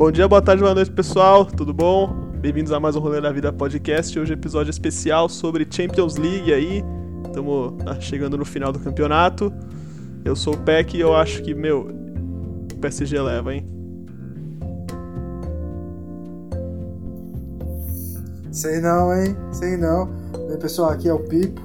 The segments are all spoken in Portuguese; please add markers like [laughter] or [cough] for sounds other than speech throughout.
Bom dia, boa tarde, boa noite, pessoal. Tudo bom? Bem-vindos a mais um Rolê da Vida podcast. Hoje é episódio especial sobre Champions League aí. Estamos chegando no final do campeonato. Eu sou o Peck e eu acho que, meu, o PSG leva, hein? Sei não, hein? Sei não. Bem, pessoal, aqui é o Pipo.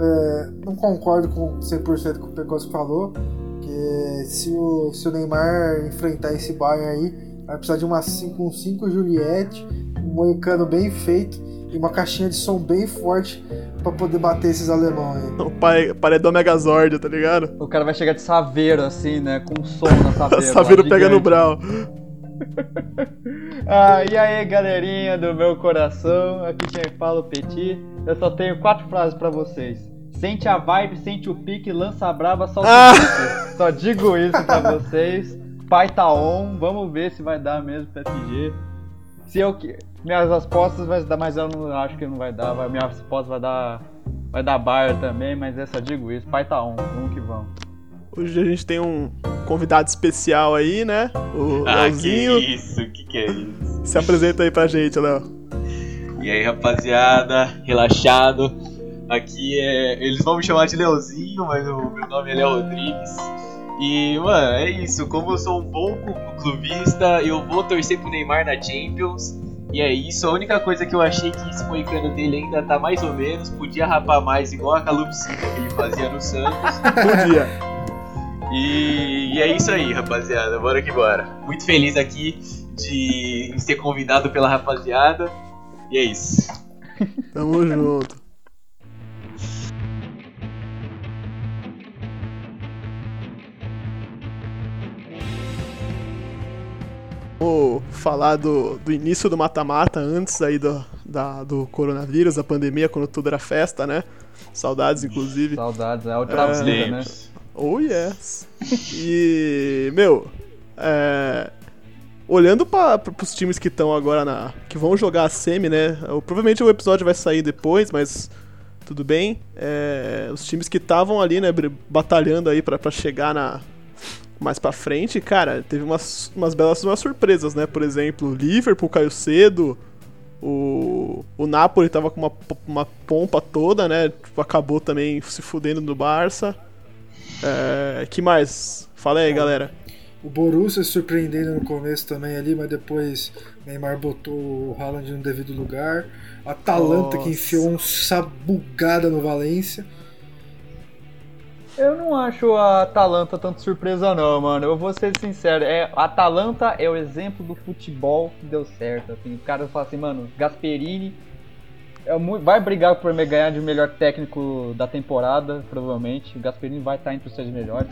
É, não concordo com 100% com o Pecos falou, que se o, se o Neymar enfrentar esse Bayern aí, Vai precisar de uma 5 um 5 Juliette, um moicano bem feito e uma caixinha de som bem forte para poder bater esses alemães aí. O pai, paredão Megazord, tá ligado? O cara vai chegar de saveiro, assim, né? Com som na [laughs] saveiro. saveiro pega no brau. [laughs] ah, e aí, galerinha do meu coração, aqui quem fala é o Petit. Eu só tenho quatro frases para vocês. Sente a vibe, sente o pique, lança a braba, solta ah! o pique. Só digo isso pra [laughs] vocês pai tá on, vamos ver se vai dar mesmo PSG. Se eu minhas respostas vai dar, mas eu não acho que não vai dar. Vai, minha resposta vai dar vai dar Bayern também, mas essa digo isso, pai tá on, vamos que vamos. Hoje a gente tem um convidado especial aí, né? O ah, Leozinho. que isso, que que é isso? Se apresenta aí pra gente, Léo. E aí, rapaziada, relaxado. Aqui é. Eles vão me chamar de Leozinho, mas o meu nome é Léo Rodrigues. E, mano, é isso. Como eu sou um bom clubista, eu vou torcer pro Neymar na Champions. E é isso. A única coisa que eu achei que esse moicano dele ainda tá mais ou menos. Podia rapar mais, igual a calopsita que ele fazia no Santos. [laughs] Podia. E, e, é isso aí, rapaziada. Bora que bora. Muito feliz aqui de ser convidado pela rapaziada. E é isso. Tamo junto. Vamos falar do, do início do mata-mata, antes aí do, da, do coronavírus, da pandemia, quando tudo era festa, né? Saudades, inclusive. Saudades, é outra é, vida, né? Oh, yes. E, meu, é, olhando para os times que estão agora na. que vão jogar a semi, né? Provavelmente o episódio vai sair depois, mas tudo bem. É, os times que estavam ali, né, batalhando aí para chegar na, mais pra frente, cara, teve umas, umas belas umas surpresas, né? Por exemplo, o Liverpool caiu cedo, o, o Napoli tava com uma, uma pompa toda, né? Tipo, acabou também se fudendo no Barça. É, que mais? Fala aí, galera. O Borussia surpreendendo no começo também ali, mas depois Neymar botou o Haaland no devido lugar. A Atalanta Nossa. que enfiou um sabugada no Valência. Eu não acho a Atalanta tanto surpresa não, mano. Eu vou ser sincero. É, a Atalanta é o exemplo do futebol que deu certo. Assim, o cara fala assim, mano, Gasperini é muito, vai brigar por ganhar de melhor técnico da temporada, provavelmente. O Gasperini vai estar entre os seis melhores.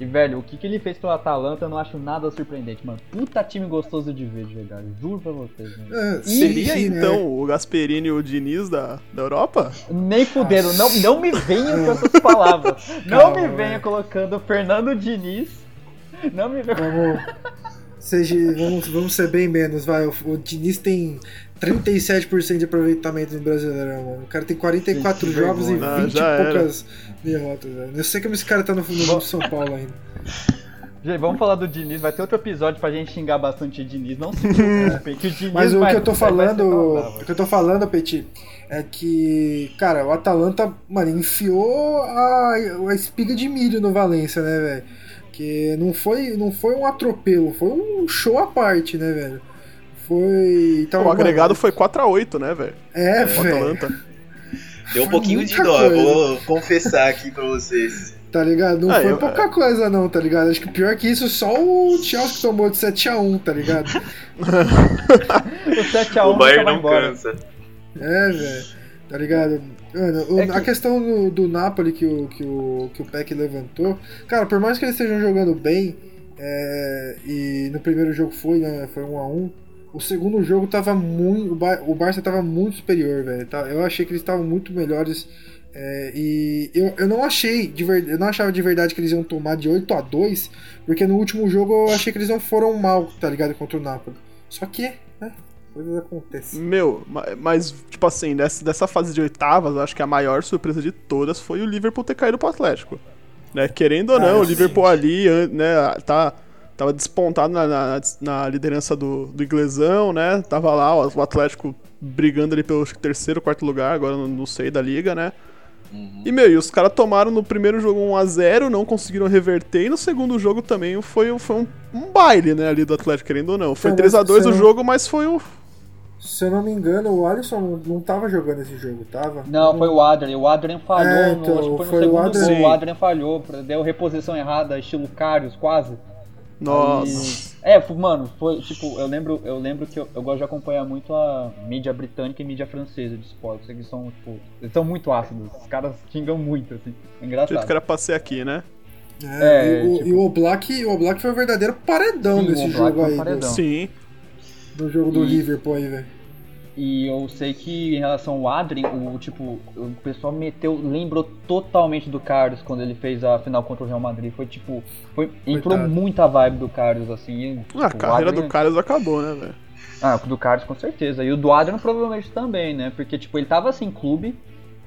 E, velho, o que, que ele fez pelo Atalanta eu não acho nada surpreendente, mano. Puta time gostoso de ver jogar, juro pra vocês, mano. É, Seria sim, então é. o Gasperini e o Diniz da, da Europa? Nem fuderam, não, não me venha com essas palavras. [laughs] Não Calma, me venha colocando Fernando Diniz. Não me venha. [laughs] Seja, vamos, vamos ser bem menos, vai. O, o Diniz tem 37% de aproveitamento no Brasileirão, mano. O cara tem 44 Gente, jogos e 20 ah, e poucas derrotas, velho. Eu sei que esse cara tá no, no São Paulo ainda. Gente, vamos falar do Diniz. Vai ter outro episódio pra gente xingar bastante o Diniz. Não se [laughs] que o Diniz Mas o que eu tô falando, o que eu tô falando, Petit, é que, cara, o Atalanta, mano, enfiou a, a espiga de milho no Valência, né, velho? Que não foi, não foi um atropelo, foi um show à parte, né, velho? Foi. Então, o agregado mano, foi 4x8, né, velho? É, velho. Deu um pouquinho de dó, coisa. vou confessar aqui pra vocês. Tá ligado? Não ah, foi eu, pouca é... coisa, não, tá ligado? Acho que pior que isso, só o Chelsea tomou de 7x1, tá ligado? [laughs] o 7x1 o Bayern não embora. cansa. É, velho. Tá ligado? Mano, o, é que... a questão do, do Napoli que o, que, o, que o Peck levantou, cara, por mais que eles estejam jogando bem, é, e no primeiro jogo foi, né? Foi 1x1. O segundo jogo tava muito. O Barça tava muito superior, velho. Tá? Eu achei que eles estavam muito melhores. É, e eu, eu não achei de ver, eu não achava de verdade que eles iam tomar de 8 a 2 porque no último jogo eu achei que eles não foram mal, tá ligado? Contra o Napoli. Só que? Coisas acontecem. Meu, mas, tipo assim, dessa, dessa fase de oitavas, eu acho que a maior surpresa de todas foi o Liverpool ter caído pro Atlético. Né? Querendo ou não, ah, o Liverpool ali, né, tá tava despontado na, na, na liderança do, do inglesão, né? Tava lá o Atlético brigando ali pelo terceiro, quarto lugar, agora não, não sei da liga, né? Uhum. E, meu, e os caras tomaram no primeiro jogo 1x0, não conseguiram reverter, e no segundo jogo também foi, foi um, um baile, né, ali do Atlético, querendo ou não. Foi 3x2 o jogo, mas foi o. Se eu não me engano, o Alisson não, não tava jogando esse jogo, tava? Não, foi o Adrian. O Adrian falhou, é, então, no, acho que foi no foi segundo o Adrian... gol. O Adrian falhou, deu reposição errada, estilo Carius, quase. Nossa. Aí, é, mano, foi tipo, eu lembro, eu lembro que eu, eu, gosto de acompanhar muito a mídia britânica e mídia francesa de esportes. Eles são, tipo, eles são muito ácidos. Os caras xingam muito, assim. É engraçado. O jeito que era passei aqui, né? É, é e, o, tipo... e o Oblak, o Oblak foi o verdadeiro paredão Sim, desse jogo aí. Paredão. Sim. Do jogo do e... Liverpool aí, velho. E eu sei que em relação ao Adrien, o tipo, o pessoal meteu, lembrou totalmente do Carlos quando ele fez a final contra o Real Madrid. Foi tipo, foi, entrou muita vibe do Carlos assim. Tipo, a carreira Adrien... do Carlos acabou, né, velho? Ah, do Carlos com certeza. E o do Adrian provavelmente também, né? Porque tipo, ele tava sem clube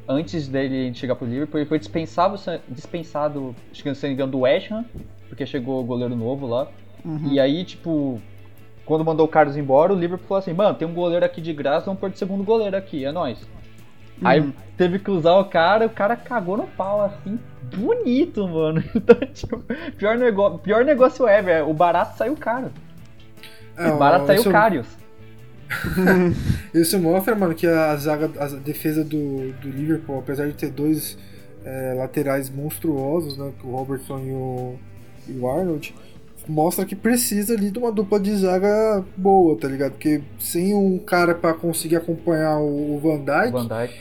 antes dele chegar pro Liverpool, ele foi dispensado, dispensado, acho que não sei engano, do West Ham, porque chegou o goleiro novo lá. Uhum. E aí, tipo, quando mandou o Carlos embora, o Liverpool falou assim: mano, tem um goleiro aqui de graça, vamos pôr de segundo goleiro aqui, é nóis. Uhum. Aí teve que usar o cara, o cara cagou no pau, assim, bonito, mano. [laughs] Então, tipo, pior, negócio, pior negócio é, velho, o barato saiu caro. É, o barato saiu isso... Carius. [laughs] isso mostra, mano, que a zaga, a defesa do, do Liverpool, apesar de ter dois é, laterais monstruosos, né, o Robertson e o, e o Arnold, mostra que precisa ali de uma dupla de zaga boa, tá ligado? Porque sem um cara para conseguir acompanhar o Van Dijk, Van Dijk.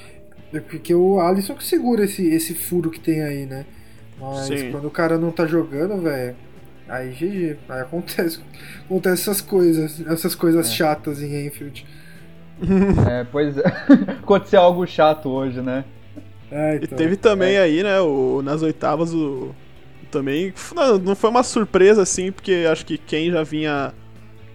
É porque o Alisson que segura esse, esse furo que tem aí, né? Mas Sim. quando o cara não tá jogando, velho, aí GG, aí acontece, acontece essas coisas, essas coisas é. chatas em Enfield. É, pois é. [laughs] Aconteceu algo chato hoje, né? É, então. E teve também é. aí, né, o, nas oitavas o também. Não, não foi uma surpresa, assim, porque acho que quem já vinha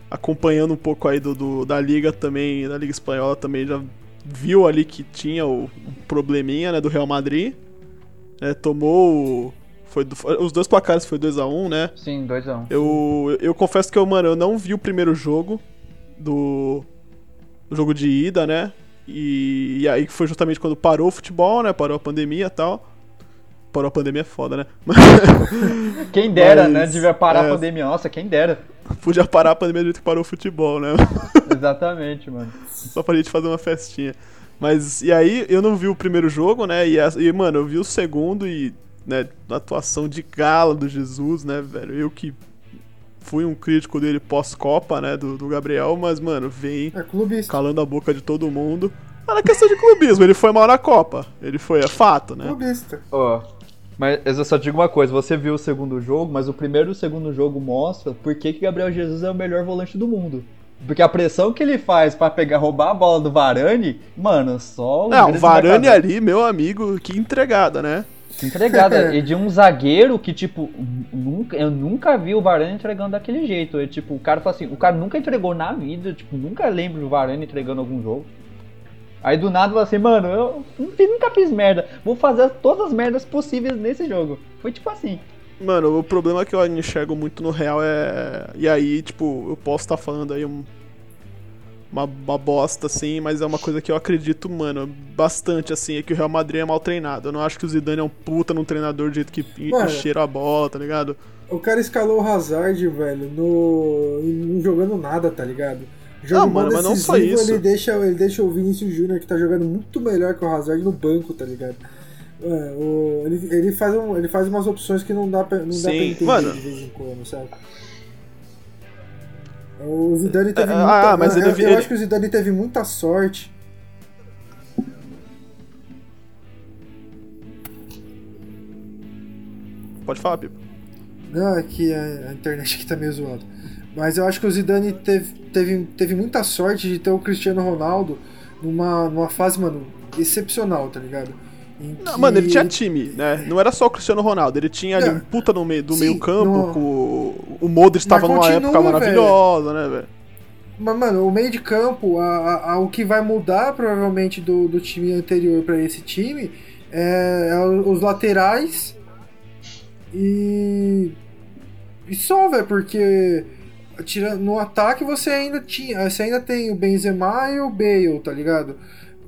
acompanhando um pouco aí do, do, da liga também, da liga espanhola também já viu ali que tinha o, probleminha, né, do Real Madrid. É, tomou foi os dois placares foi 2 a 1, um, né? Sim, 2 a 1. Um. Eu, eu confesso que eu, mano, eu não vi o primeiro jogo do, do jogo de ida, né? E, e aí foi justamente quando parou o futebol, né? Parou a pandemia e tal. Parou a pandemia é foda, né? [laughs] Quem dera, né? Mas, né? Devia parar é, a pandemia. Nossa, quem dera. Podia parar a pandemia do jeito que parou o futebol, né? [laughs] Exatamente, mano. Só pra gente fazer uma festinha. Mas, e aí, eu não vi o primeiro jogo, né? E, e mano, eu vi o segundo e, né, a atuação de gala do Jesus, né, velho? Eu que fui um crítico dele pós-Copa, né, do, do Gabriel, mas, mano, vem é calando a boca de todo mundo. Era questão de clubismo, ele foi mal na Copa. Ele foi, é fato, né? Clubista. Ó, oh, mas eu só digo uma coisa, você viu o segundo jogo, mas o primeiro e o segundo jogo mostra por que, que Gabriel Jesus é o melhor volante do mundo. Porque a pressão que ele faz para pegar, roubar a bola do Varane, mano, só. Não, o Varane ali, meu amigo, que entregada, né? Que entregada. [laughs] e de um zagueiro que, tipo, nunca, eu nunca vi o Varane entregando daquele jeito. É, tipo, o cara fala assim, o cara nunca entregou na vida, tipo, nunca lembro do Varane entregando algum jogo. Aí do nada você, assim, mano, eu nunca fiz merda. Vou fazer todas as merdas possíveis nesse jogo. Foi tipo assim. Mano, o problema que eu enxergo muito no real é. E aí, tipo, eu posso estar tá falando aí um... uma, uma bosta, assim, mas é uma coisa que eu acredito, mano, bastante, assim, é que o Real Madrid é mal treinado. Eu não acho que o Zidane é um puta num treinador de jeito que mano, cheira a bola, tá ligado? O cara escalou o Hazard, velho, no. não jogando nada, tá ligado? Jogo ah, mano, mas não só isso. Ele deixa, ele deixa o Vinícius Júnior, que tá jogando muito melhor que o Hazard, no banco, tá ligado? É, o, ele, ele, faz um, ele faz umas opções que não dá pra, não Sim, dá pra entender mano. de vez em quando, sabe? O Zidane teve é, muita, ah, mas ele, eu, eu acho que o Zidane teve muita sorte. Pode falar, Pipo. Não, é que a, a internet aqui tá meio zoada. Mas eu acho que o Zidane teve, teve, teve muita sorte de ter o Cristiano Ronaldo numa, numa fase, mano, excepcional, tá ligado? Não, mano, ele tinha time, né? Não era só o Cristiano Ronaldo, ele tinha ali é. um puta no meio, do Sim, meio campo, no... o Modric estava numa época maravilhosa, né, velho? Mas, mano, o meio de campo, a, a, a, o que vai mudar provavelmente do, do time anterior para esse time é, é, os laterais e E só, velho, porque no ataque você ainda tinha. Você ainda tem o Benzema e o Bale, tá ligado?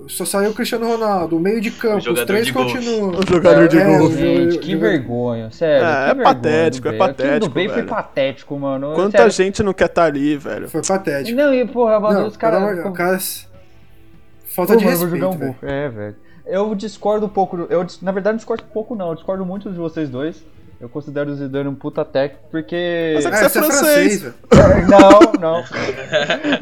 Só saiu o Cristiano Ronaldo, o meio de campo, os três continuam. O jogador de É, golfe. o Gente, que vergonha, sério. É, que é vergonha patético, é Bale. Aquilo patético, do Bale foi patético, mano. Quanta Sério. gente não quer estar ali, velho. Foi patético. Não, e porra, mano, Não, os caras. amor- caras. Falta Pô, de mano, respeito. um velho. gol. É, velho. Eu discordo um pouco. Eu, na verdade, não discordo um pouco, não. Eu discordo muito de vocês dois. Eu considero o Zidane um puta técnico, porque. Mas é que É, você é você é francês. francês. [laughs] Não, não.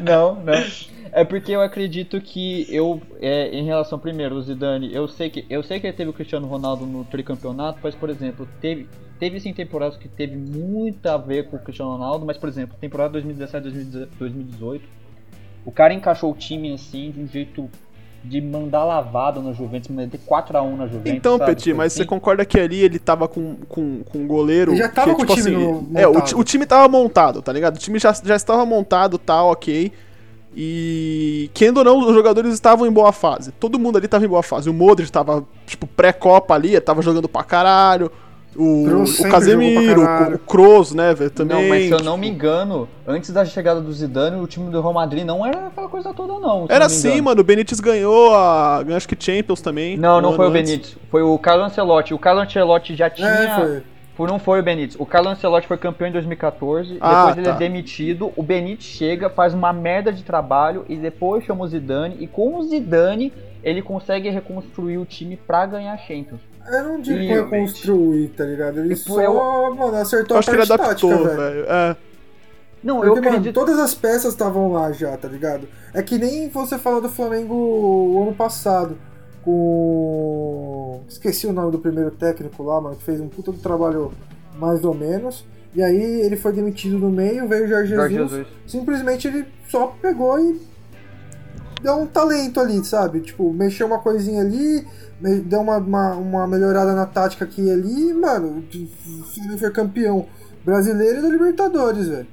[laughs] Não, não. É porque eu acredito que eu, é, em relação primeiro, o Zidane, eu sei que eu sei que ele teve o Cristiano Ronaldo no tricampeonato, mas por exemplo, teve teve sim temporadas que teve muito a ver com o Cristiano Ronaldo, mas por exemplo, temporada 2017, 2018, o cara encaixou o time assim de um jeito de mandar lavada no Juventus, meter 4 a 1 na Juventus. Então, sabe? Petit, mas Assim. você concorda que ali ele tava com, com, com um goleiro. Ele já tava que, com o tipo time assim, no- É, o, o time tava montado, tá ligado? O time já, já estava montado, tá, ok. E. Querendo ou não, os jogadores estavam em boa fase. Todo mundo ali tava em boa fase. O Modric tava, tipo, pré-copa ali, tava jogando pra caralho. O, o Casemiro, o, Kroos, né, velho, também. Não, mas se eu tipo, não me engano, antes da chegada do Zidane, o time do Real Madrid não era aquela coisa toda, não. Era não assim, engano. mano. O Benítez ganhou a. acho que Champions também. Não, um não foi o antes. Benítez. Foi o Carlo Ancelotti. O Carlo Ancelotti já tinha. É, foi. Por- Não foi o Benítez. O Carlo Ancelotti foi campeão em 2014. Ah, depois ele tá. é demitido. O Benítez chega, faz uma merda de trabalho e depois chama o Zidane. E com o Zidane, ele consegue reconstruir o time pra ganhar Champions. Eu não digo E- reconstruir, tá ligado? Ele Tipo, só, eu- mano, acertou Eu a acho que ele parte adaptou, tática, velho. É. Não, eu Porque, mano, acredito. todas as peças estavam lá já, tá ligado? É que nem você falou do Flamengo o ano passado. Com. Esqueci o nome do primeiro técnico lá, mano, que fez um puta do trabalho mais ou menos. E aí ele foi demitido no meio, veio o Jorge Jesus. Jorge Jesus. Simplesmente ele só pegou e deu um talento ali, sabe? Tipo, mexeu uma coisinha ali, deu uma, uma, uma melhorada na tática aqui e ali, e, mano, o Flamengo foi campeão brasileiro e da Libertadores, velho.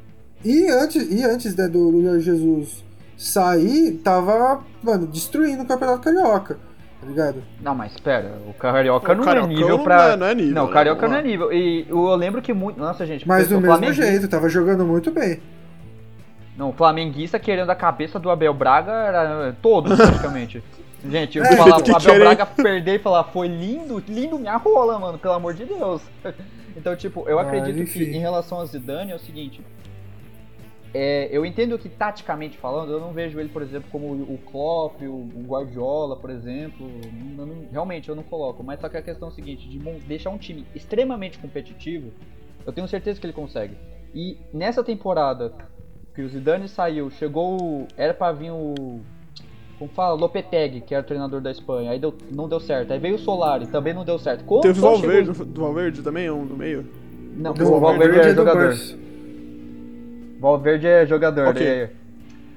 E antes, e antes né, do, do Jesus sair, tava, mano, destruindo o Campeonato Carioca, tá ligado? Não, mas espera, o Carioca O não Cariocão é nível não pra. é- não é nível, Não, o né? Carioca Vamos não é nível. E eu lembro que muito. Nossa, gente, Mas do mesmo flamenguista- jeito, tava jogando muito bem. Não, o flamenguista querendo a cabeça do Abel Braga era todos, praticamente. [laughs] Gente, eu É, falar o Abel querem- Braga perder e falar, foi lindo, lindo minha rola, mano, pelo amor de Deus. [laughs] Então, tipo, eu Ah, acredito que em relação a Zidane é o seguinte. é, eu entendo que taticamente falando, eu não vejo ele, por exemplo, como o Klopp, o Guardiola, por exemplo. Eu não- realmente eu não coloco. Mas só que a questão é o seguinte, de deixar um time extremamente competitivo, eu tenho certeza que ele consegue. E nessa temporada que o Zidane saiu, chegou. o- Era pra vir o. Como fala? Lopetegui, que era o treinador da Espanha. Aí deu, não deu certo. Aí veio o Solari, também não deu certo. Quando Teve o Valverde, chegou- do Valverde também, um no meio. Não, o Valverde é do jogador. Valverde é jogador. Ok. é.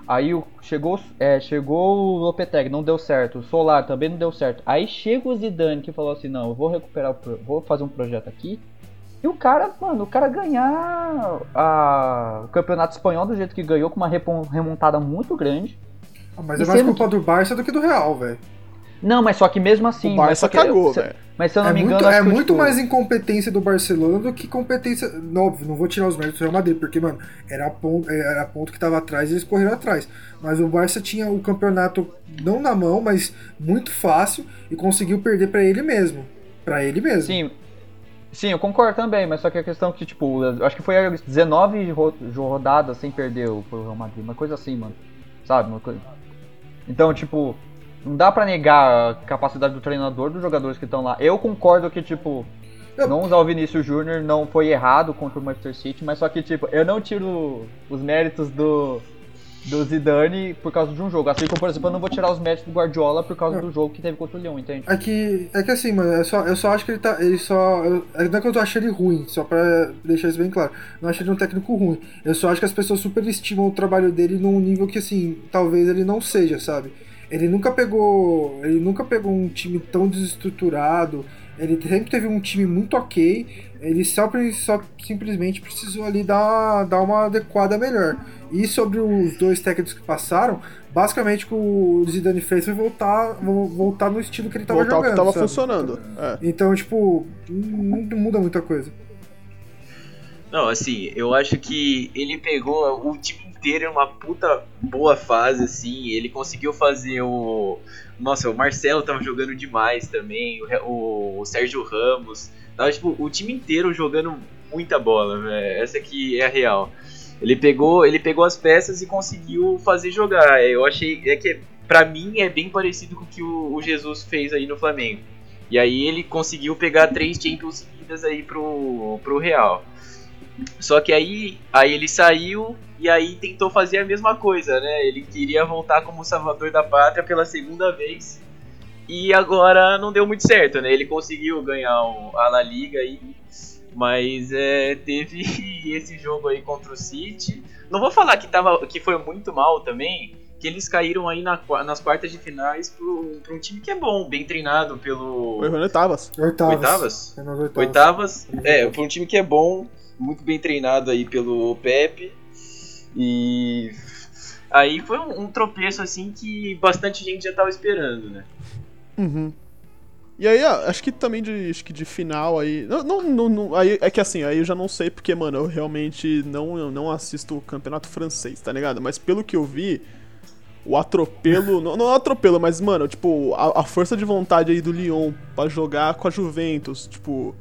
Aí o- chegou, é, chegou o Lopetegui, não deu certo. O Solar também não deu certo. Aí chega o Zidane que falou assim: não, eu vou recuperar, o pro- vou fazer um projeto aqui. E o cara, mano, o cara ganhar a- o campeonato espanhol do jeito que ganhou, com uma remontada muito grande. Ah, mas é mais culpa do Barça do que do Real, velho. Não, mas só que mesmo assim. o Barça que- cagou, velho. Mas se eu não É me muito, engano, acho é que, muito tipo, mais incompetência do Barcelona do que competência. Óbvio, não vou tirar os méritos do Real Madrid, porque, mano, era a ponto, era a ponto que tava atrás e eles correram atrás. Mas o Barça tinha o campeonato não na mão, mas muito fácil e conseguiu perder pra ele mesmo. Pra ele mesmo. Sim. Sim, eu concordo também, mas só que a questão é que, tipo, acho que foi 19 ro- rodadas sem perder o Real Madrid, uma coisa assim, mano. Sabe? Uma coisa. Então, tipo, não dá pra negar a capacidade do treinador dos jogadores que estão lá. Eu concordo que, tipo, não usar o Vinícius Júnior não foi errado contra o Manchester City, mas só que, tipo, eu não tiro os méritos do, do Zidane por causa de um jogo. Assim como, por exemplo, eu não vou tirar os méritos do Guardiola por causa do jogo que teve contra o Lyon, entende? É que, é que assim, mano, eu só, eu só acho que ele tá. Ele só. Eu, é não é que eu achando ele ruim, só pra deixar isso bem claro. Não acho ele um técnico ruim. Eu só acho que as pessoas superestimam o trabalho dele num nível que, assim, talvez ele não seja, sabe? Ele nunca pegou. Ele nunca pegou um time tão desestruturado. Ele sempre teve um time muito ok. Ele só, só simplesmente precisou ali dar, dar uma adequada melhor. E sobre os dois técnicos que passaram, basicamente o que o Zidane fez foi voltar, vo- voltar no estilo que ele tava Voltar ao jogando. que tava sabe? funcionando. É. Então, tipo, não, não muda muita coisa. Não, assim, eu acho que ele pegou o time inteiro em uma puta boa fase, assim. Ele conseguiu fazer o. Nossa, o Marcelo tava jogando demais também, o, o Sérgio Ramos. Tava, tipo, o time inteiro jogando muita bola. Essa aqui é a real. Ele pegou, ele pegou as peças e conseguiu fazer jogar. Eu achei é que para mim é bem parecido com o que o, o, Jesus fez aí no Flamengo. E aí ele conseguiu pegar três Champions seguidas aí pro, pro Real. Só que aí, aí ele saiu e aí tentou fazer a mesma coisa, né? Ele queria voltar como salvador da pátria pela segunda vez. E agora não deu muito certo, né? Ele conseguiu ganhar a La Liga aí, mas é, teve [laughs] esse jogo aí contra o City. Não vou falar que, tava, que foi muito mal também, que eles caíram aí na, nas quartas de finais para um time que é bom, bem treinado pelo. Foi oitavas. Oitavas. Oitavas? Oitavas. oitavas. É, foi um time que é bom, muito bem treinado aí pelo Pepe. E aí foi um, um tropeço assim que bastante gente já estava esperando, né? Uhum. E aí, acho que também de, acho que de final aí. Não, não, não, aí. É que assim, aí eu já não sei porque, mano, eu realmente não, eu não assisto o campeonato francês, tá ligado? Mas pelo que eu vi, o atropelo. [laughs] não, não é atropelo, mas, mano, tipo, a, a, força de vontade aí do Lyon para jogar com a Juventus, tipo.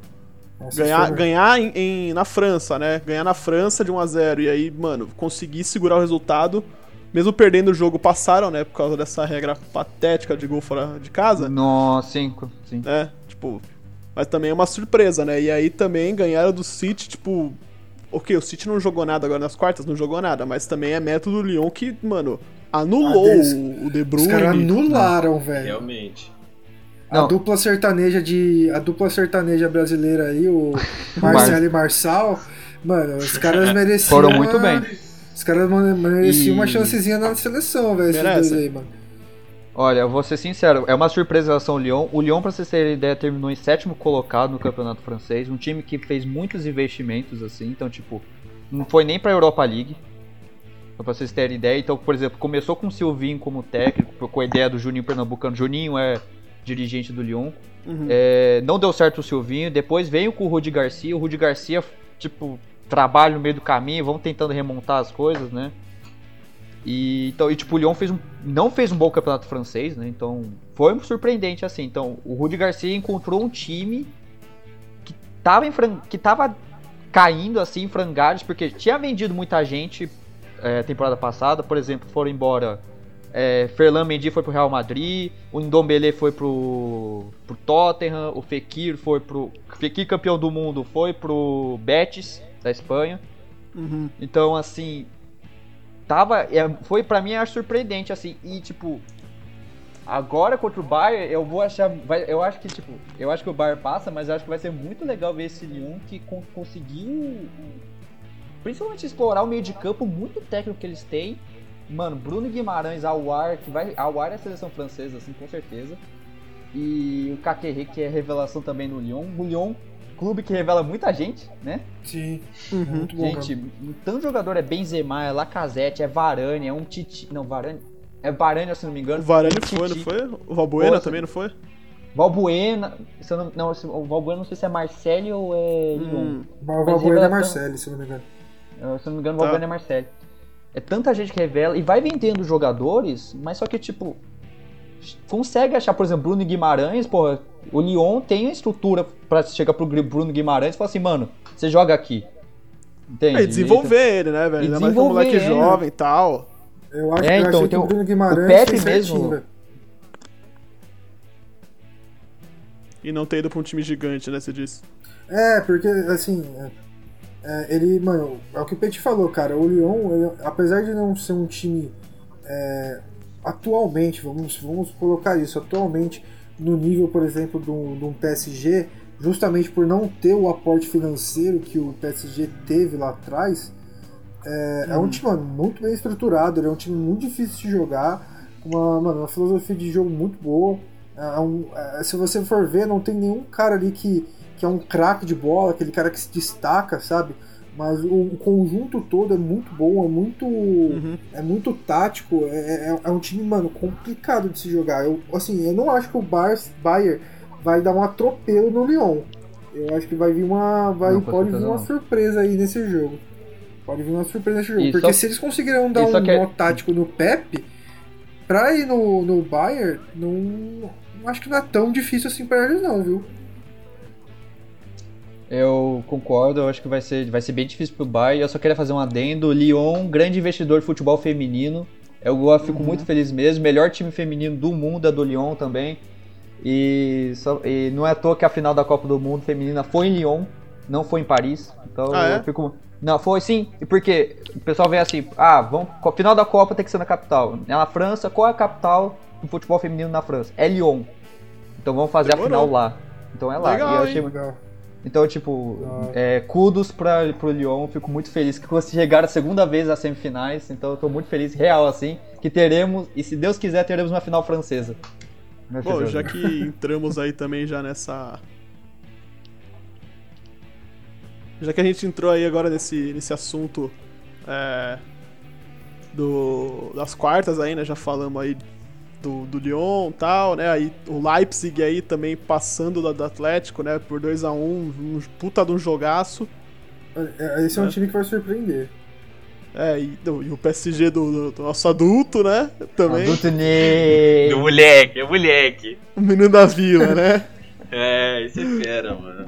Nossa, ganhar ganhar em, em, na França, né? Ganhar na França de 1 a 0 E aí, mano, conseguir segurar o resultado. Mesmo perdendo o jogo, passaram, né? Por causa dessa regra patética de gol fora de casa. Nossa, cinco, sim. É, tipo. Mas também é uma surpresa, né? E aí também ganharam do City, tipo. Ok, o City não jogou nada agora nas quartas, não jogou nada, mas também é método do Lyon que, mano, anulou ah, o De Bruyne. Os caras anularam, velho. Realmente. A não. dupla sertaneja de. A dupla sertaneja brasileira aí, o [laughs] Marcelo e Marçal. Mano, os caras [laughs] mereciam. Foram muito bem. Os caras mereciam e... uma chancezinha na seleção, velho, esses dois aí, mano. Olha, eu vou ser sincero, é uma surpresa em relação ao Lyon. O Lyon, pra vocês terem ideia, terminou em sétimo colocado no campeonato francês. Um time que fez muitos investimentos, assim, então, tipo, não foi nem pra Europa League. Pra vocês terem ideia. Então, por exemplo, começou com o Silvinho como técnico, com a ideia do Juninho Pernambucano. Juninho é dirigente do Lyon. Uhum. É, não deu certo o Silvinho. Depois veio com o Rudi Garcia. O Rudi Garcia, tipo, trabalho no meio do caminho, vamos tentando remontar as coisas, né? E, então, e tipo, o Lyon fez um, não fez um bom campeonato francês, né? Então, foi surpreendente assim. Então, o Rudi Garcia encontrou um time que tava, em, que tava caindo assim em frangalhos, porque tinha vendido muita gente é, temporada passada. Por exemplo, foram embora é, Ferland Mendy foi pro Real Madrid, o Ndombele foi pro, pro Tottenham, o Fekir foi pro. Fekir campeão do mundo foi pro Betis da Espanha. Uhum. Então, assim, tava, é, foi para mim acho surpreendente assim e tipo agora contra o Bayern eu vou achar, vai, eu acho que tipo, eu acho que o Bayern passa, mas eu acho que vai ser muito legal ver esse Lyon que con conseguiu principalmente explorar o meio de campo muito técnico que eles têm. Mano, Bruno Guimarães, Awar, que vai, Awar é a seleção francesa assim, com certeza. E o Kakeré, que é revelação também no Lyon. O Lyon clube que revela muita gente, né? Sim. Uhum. Muito bom. Gente, tanto jogador é Benzema, é Lacazette, é Varane, é um Titi. Não, Varane. É Varane, se não me engano. O Varane um foi, não foi? O Valbuena também, não foi? Valbuena. Se eu não, não, o Valbuena não sei se é Marcelo ou é hum. O Valbuena é Marcelo, se eu não me engano. Se eu não me engano, o tá. Valbuena é Marcelo. É tanta gente que revela e vai vendendo jogadores, mas só que, tipo, consegue achar, por exemplo, Bruno Guimarães, porra, o Lyon tem a estrutura para chegar pro Bruno Guimarães e falar assim, mano, você joga aqui. Entende? É, desenvolver ele, né, velho? Ainda mais um moleque é. jovem e tal. Eu acho, é, então, que o Bruno Guimarães o Pepe mesmo. E não ter ido pra um time gigante, né, você disse? É, porque, assim, é, é, ele, mano, é o que o Peti falou, cara. O Lyon, ele, apesar de não ser um time é, atualmente, vamos, vamos colocar isso, atualmente no nível, por exemplo, de um, PSG, justamente por não ter o aporte financeiro que o PSG teve lá atrás, é, é um uhum. time mano, muito bem estruturado, é um time muito difícil de jogar, uma, mano, uma filosofia de jogo muito boa. É um, é, se você for ver, não tem nenhum cara ali que, que é um craque de bola, aquele cara que se destaca, sabe? Mas o, o, conjunto todo é muito bom, é muito, uhum. é muito tático, é, é, é, um time, mano, complicado de se jogar. Eu, assim, eu não acho que o Bar, Bayern vai dar um atropelo no Lyon. Eu acho que vai vir uma. Vai, Não, pode vir uma não. surpresa aí nesse jogo. Pode vir uma surpresa nesse jogo. E Porque só- se eles conseguirem dar e um que- nó tático no Pep, pra ir no, no Bayern, não, não acho que não é tão difícil assim pra eles, não, viu? Eu concordo, eu acho que vai ser, vai ser bem difícil pro Bayern. Eu só queria fazer um adendo. Lyon, grande investidor de futebol feminino. Eu fico Uhum. muito feliz mesmo. Melhor time feminino do mundo é do Lyon também. E, só- e não é à toa que a final da Copa do Mundo feminina foi em Lyon, não foi em Paris. Então Ah, é? eu fico. Não, foi sim. E porque o pessoal vem assim, ah, vamos, final da Copa tem que ser na capital. Na França, qual é a capital do futebol feminino na França? É Lyon. Então vamos fazer a Demorou. final lá. Então é lá. Legal, e eu hein? achei, Legal. Então, tipo, Ah. é, kudos pra, pro Lyon, fico muito feliz que chegaram a segunda vez às semifinais, então eu tô muito feliz, real assim, que teremos, e se Deus quiser, teremos uma final francesa. Bom, já que entramos aí também já nessa. Já que a gente entrou aí agora nesse, nesse assunto é, do, das quartas aí, né? Já falamos aí do, do Lyon e tal, né? Aí o Leipzig aí também passando do, do Atlético, né? Por 2x1, um, puta de um jogaço. É, Esse é um É. time que vai surpreender. É, e, e o PSG do, do- do nosso adulto, né? Também. Adulto Ney. Do moleque, é moleque. O menino da vila, né? [laughs] É, isso é fera, mano.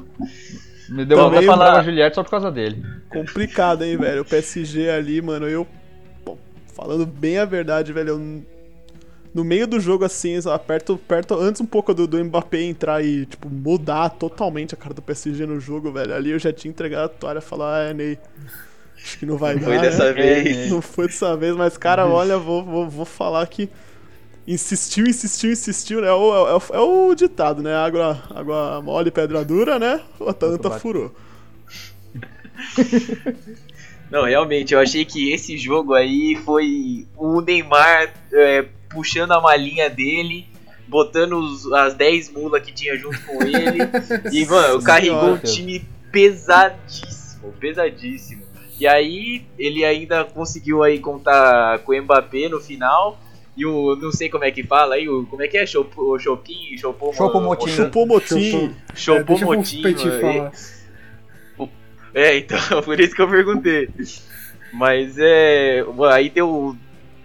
Me deu Também de falar uma- a Juliette só por causa dele. Complicado, hein, velho? O PSG ali, mano, eu. bom, falando bem a verdade, velho, eu. No meio do jogo, assim, só perto, perto antes um pouco do, do Mbappé entrar e, tipo, mudar totalmente a cara do PSG no jogo, velho. Ali eu já tinha entregado a toalha e falar, ah, é, Ney. Acho que não vai Não dar. foi né? dessa vez. Não foi dessa vez, mas, cara, olha, vou, vou, vou falar que. Insistiu, insistiu, insistiu, né? É o, é o, é o ditado, né? Água, água mole, pedra dura, né? O Atalanta furou. [laughs] Não, realmente, eu achei que esse jogo aí foi o Neymar é, puxando a malinha dele, botando os- as 10 mulas que tinha junto com ele. [laughs] e, mano, carregou um time pesadíssimo, pesadíssimo. E aí, ele ainda conseguiu aí contar com o Mbappé no final. E o, não sei como é que fala aí, o, como é que é? Chopin? Chopou Choupo-Moting. Chupou motim. Chopou É, falar. É, então, [laughs] por isso que eu perguntei. Mas é. Aí deu.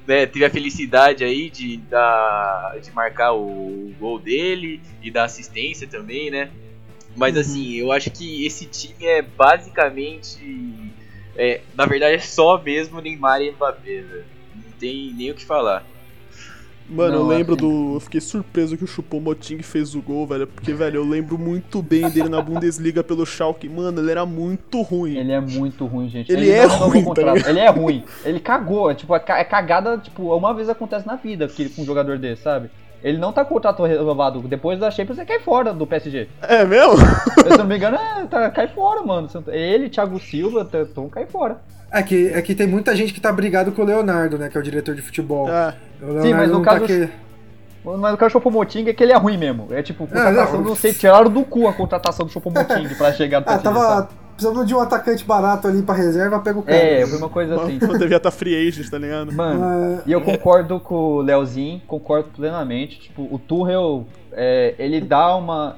Né, teve a felicidade aí de, dar, de marcar o gol dele e dar assistência também, né? Mas Uhum. assim, eu acho que esse time é basicamente. É, na verdade é só mesmo Neymar e Mbappé, velho. Não tem nem o que falar. Mano, eu Não, lembro assim- do. Eu fiquei surpreso que o Chupou-Moting fez o gol, velho. Porque, velho, eu lembro muito bem dele na Bundesliga pelo Schalke. Mano, ele era muito ruim. Ele é muito ruim, gente. Ele é não renovou ruim, tá? Ele é ruim. Ele cagou. Tipo, é é cagada, tipo, uma vez acontece na vida com um jogador desse, sabe? Ele não tá com o contrato renovado. Depois da Champions, ele cai fora do PSG. É mesmo? Eu, se não me engano, é, tá, cai fora, mano. Ele, Thiago Silva, estão cai fora. É que, é que tem muita gente que tá brigado com o Leonardo, né? Que é o diretor de futebol. É. O Leonardo Sim, mas no não tá caso- que- Mas o cara Chopomoting é que ele é ruim mesmo. É tipo, contratação, não. não sei, [laughs] tiraram do cu a contratação do Chopomoting pra chegar no Ah, tava sabe? precisando de um atacante barato ali pra reserva, pega o cara. É, foi uma coisa assim. Mano, [laughs] devia estar free agent, tá ligado? Mano, Ah, E eu concordo com o Leozinho, concordo plenamente. Tipo, o Tuchel, é, ele dá uma.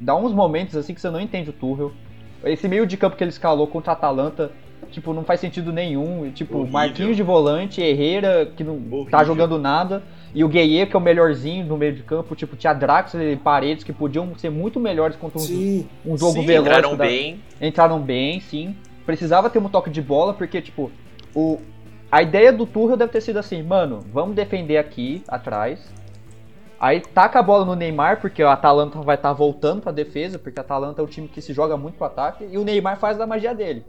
dá uns momentos assim que você não entende o Tuchel. Esse meio de campo que ele escalou contra a Atalanta, tipo, não faz sentido nenhum. E, Tipo, Horrível. Marquinhos de volante, Herrera, que não tá Horrível. jogando nada, e o Gueye, que é o melhorzinho no meio de campo. Tipo, tinha Draxler e Paredes, que podiam ser muito melhores contra um, sim. um jogo Sim, veloz. entraram da- bem. entraram bem, sim. Precisava ter um toque de bola, porque, tipo, o, a ideia do Tuchel deve ter sido assim, mano, vamos defender aqui, atrás. Aí taca a bola no Neymar, porque o Atalanta vai estar voltando pra defesa, porque o Atalanta é um time que se joga muito pro ataque, e o Neymar faz a magia dele.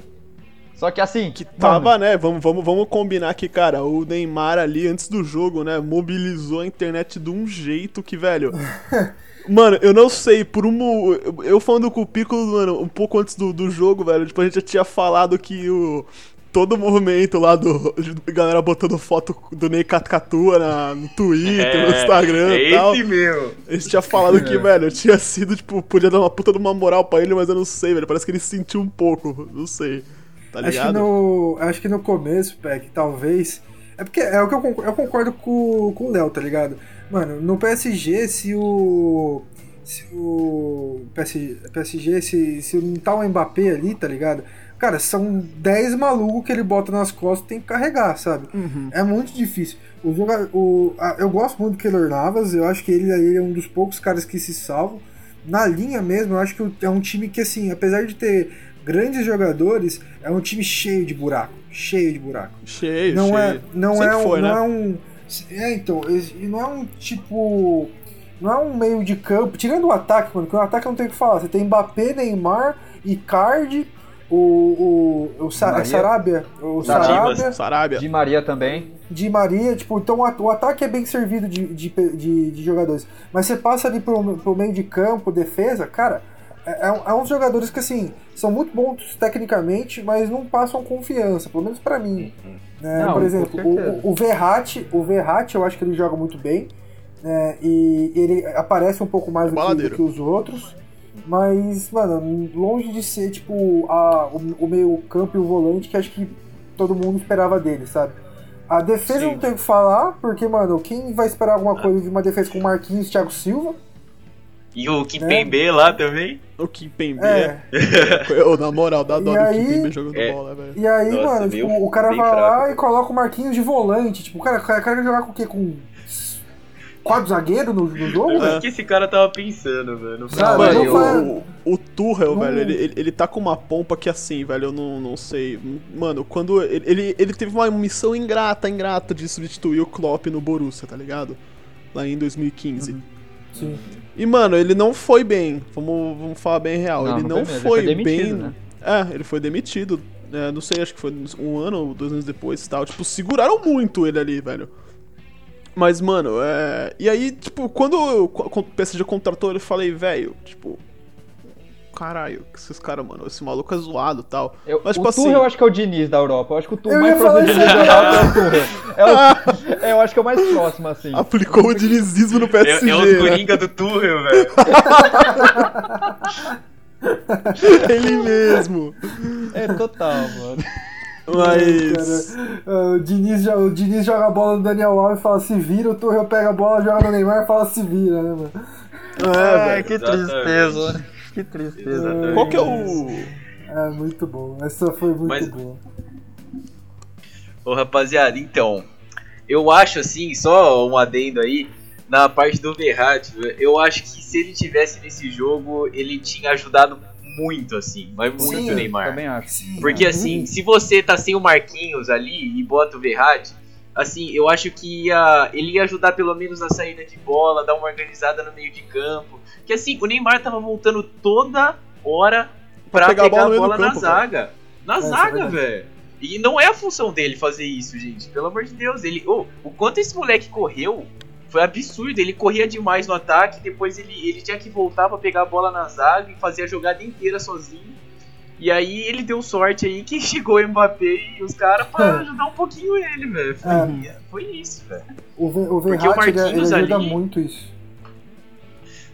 Só que assim, Que mano, tava, né? Vamos, vamos, vamos combinar que, cara, o Neymar ali, antes do jogo, né, mobilizou a internet de um jeito que, velho. [laughs] Mano, eu não sei, por um. eu- falando com o Piccolo, mano, um pouco antes do, do jogo, velho, tipo, a gente já tinha falado que o. Todo o movimento lá do. galera botando foto do Ney Catcatua na, no Twitter, no Instagram é e tal. esse. A gente tinha falado que, É. velho, tinha sido, tipo, podia dar uma puta de uma moral pra ele, mas eu não sei, velho. Parece que ele sentiu um pouco, não sei. Tá Acho que, ligado? no, acho que no começo, Peck, talvez. É porque é o que eu concordo, eu concordo com, com o Léo, tá ligado? Mano, no PSG, se o. se o PSG, PSG se, se não tá o Mbappé ali, tá ligado? Cara, são 10 malucos que ele bota nas costas e tem que carregar, sabe? Uhum. É muito difícil. O o, a, eu gosto muito do Keylor Navas, eu acho que ele, ele é um dos poucos caras que se salvam. Na linha mesmo, eu acho que é um time que, assim, apesar de ter grandes jogadores, é um time cheio de buraco. Cheio de buraco. Cheio, não cheio. É, não Sempre é um, foi, não né? é um. É, então, não é um tipo. Não é um meio de campo. Tirando o ataque, mano, que o ataque eu não tem o que falar. Você tem Mbappé, Neymar, Icardi, o. o, o Sa- Maria. Sarabia. O Sarabia. Sarabia. Di Maria também. Di Maria, tipo, então o ataque é bem servido de, de, de- de jogadores. Mas você passa ali pro, pro meio de campo, defesa, cara, é, é, um- é uns jogadores que, assim, são muito bons tecnicamente, mas não passam confiança, pelo menos pra mim. né? Não, Por exemplo, o, o Verratti, o Verratti eu acho que ele joga muito bem, né? E ele aparece um pouco mais do que, do que os outros. Mas, mano, longe de ser, tipo, a, o, o meio campo e o volante que acho que todo mundo esperava dele, sabe? A defesa Sim. não tem o que falar, porque, mano, quem vai esperar alguma coisa de uma defesa com Marquinhos e Thiago Silva? E o Kimpembe lá também. O Kimpembe. É. Ô, na moral, dá dó E do aí- Kimpembe jogando É. bola, velho. E aí, Nossa, mano, meio- tipo, o cara vai fraco. lá e coloca o Marquinhos de volante. Tipo, o cara, o cara quer jogar com o quê? Com quatro zagueiros no, no jogo? O velho? que esse cara tava pensando, velho? Não Sabe, Mano, não o, o, o Tuchel, Não- velho, ele, ele, ele tá com uma pompa que assim, velho, eu não, não sei. Mano, quando. Ele, ele, ele teve uma missão ingrata, ingrata de substituir o Klopp no Borussia, tá ligado? Lá em 2015. Sim. E, mano, ele não foi bem. Vamos, vamos falar bem real. Não, ele não foi foi, ele foi demitido, bem. né? É, ele foi demitido. É, não sei, acho que foi um ano ou dois anos depois e tal. Tipo, seguraram muito ele ali, velho. Mas, mano, é. E aí, tipo, quando o PSG contratou, eu falei, velho, tipo. Caralho, que esses caras, mano, esse maluco é zoado e tal. Eu, Mas, tipo o assim- Tuchel eu acho que é o Diniz da Europa. Eu acho que o Tuchel Eu mais ia próximo do falar Diniz da Europa é o Tuchel. [laughs] É o- é, eu acho que é o mais próximo, assim. Aplicou o dinizismo no É, PSG. é o né? Coringa do Tuchel, velho. [laughs] Ele mesmo. É total, mano. Mas. Cara, ah, o, Diniz, o Diniz joga a bola no Daniel Alves e fala se vira, o Torreão pega a bola, joga no Neymar e fala se vira, né, mano? É, velho. que Exatamente. tristeza. [laughs] Que tristeza. Exatamente. Qual que é o. É muito bom, essa foi muito Mas- boa. Ô, rapaziada, então, eu acho assim, só um adendo aí, na parte do Verratti, eu acho que se ele tivesse nesse jogo, ele tinha ajudado muito, assim, mas muito Sim, o Neymar. Também acho. Sim, Porque assim, se você tá sem o Marquinhos ali e bota o Verratti, assim, eu acho que ia, ele ia ajudar pelo menos na saída de bola, dar uma organizada no meio de campo. Que assim, o Neymar tava voltando toda hora pra, pegar, a bola, meio do na campo, cara. zaga. Na É, é zaga, velho. E não é a função dele fazer isso, gente. Pelo amor de Deus. Ele, ô, o quanto esse moleque correu foi absurdo. Ele corria demais no ataque, depois ele, ele tinha que voltar pra pegar a bola na zaga e fazer a jogada inteira sozinho. E aí ele deu sorte aí que [laughs] chegou o Mbappé e os caras pra ajudar um pouquinho ele, velho. Foi, É. foi isso, velho. O, Ver- o Porque o Verratti, ele, ele Marquinhos ajuda ali- muito isso.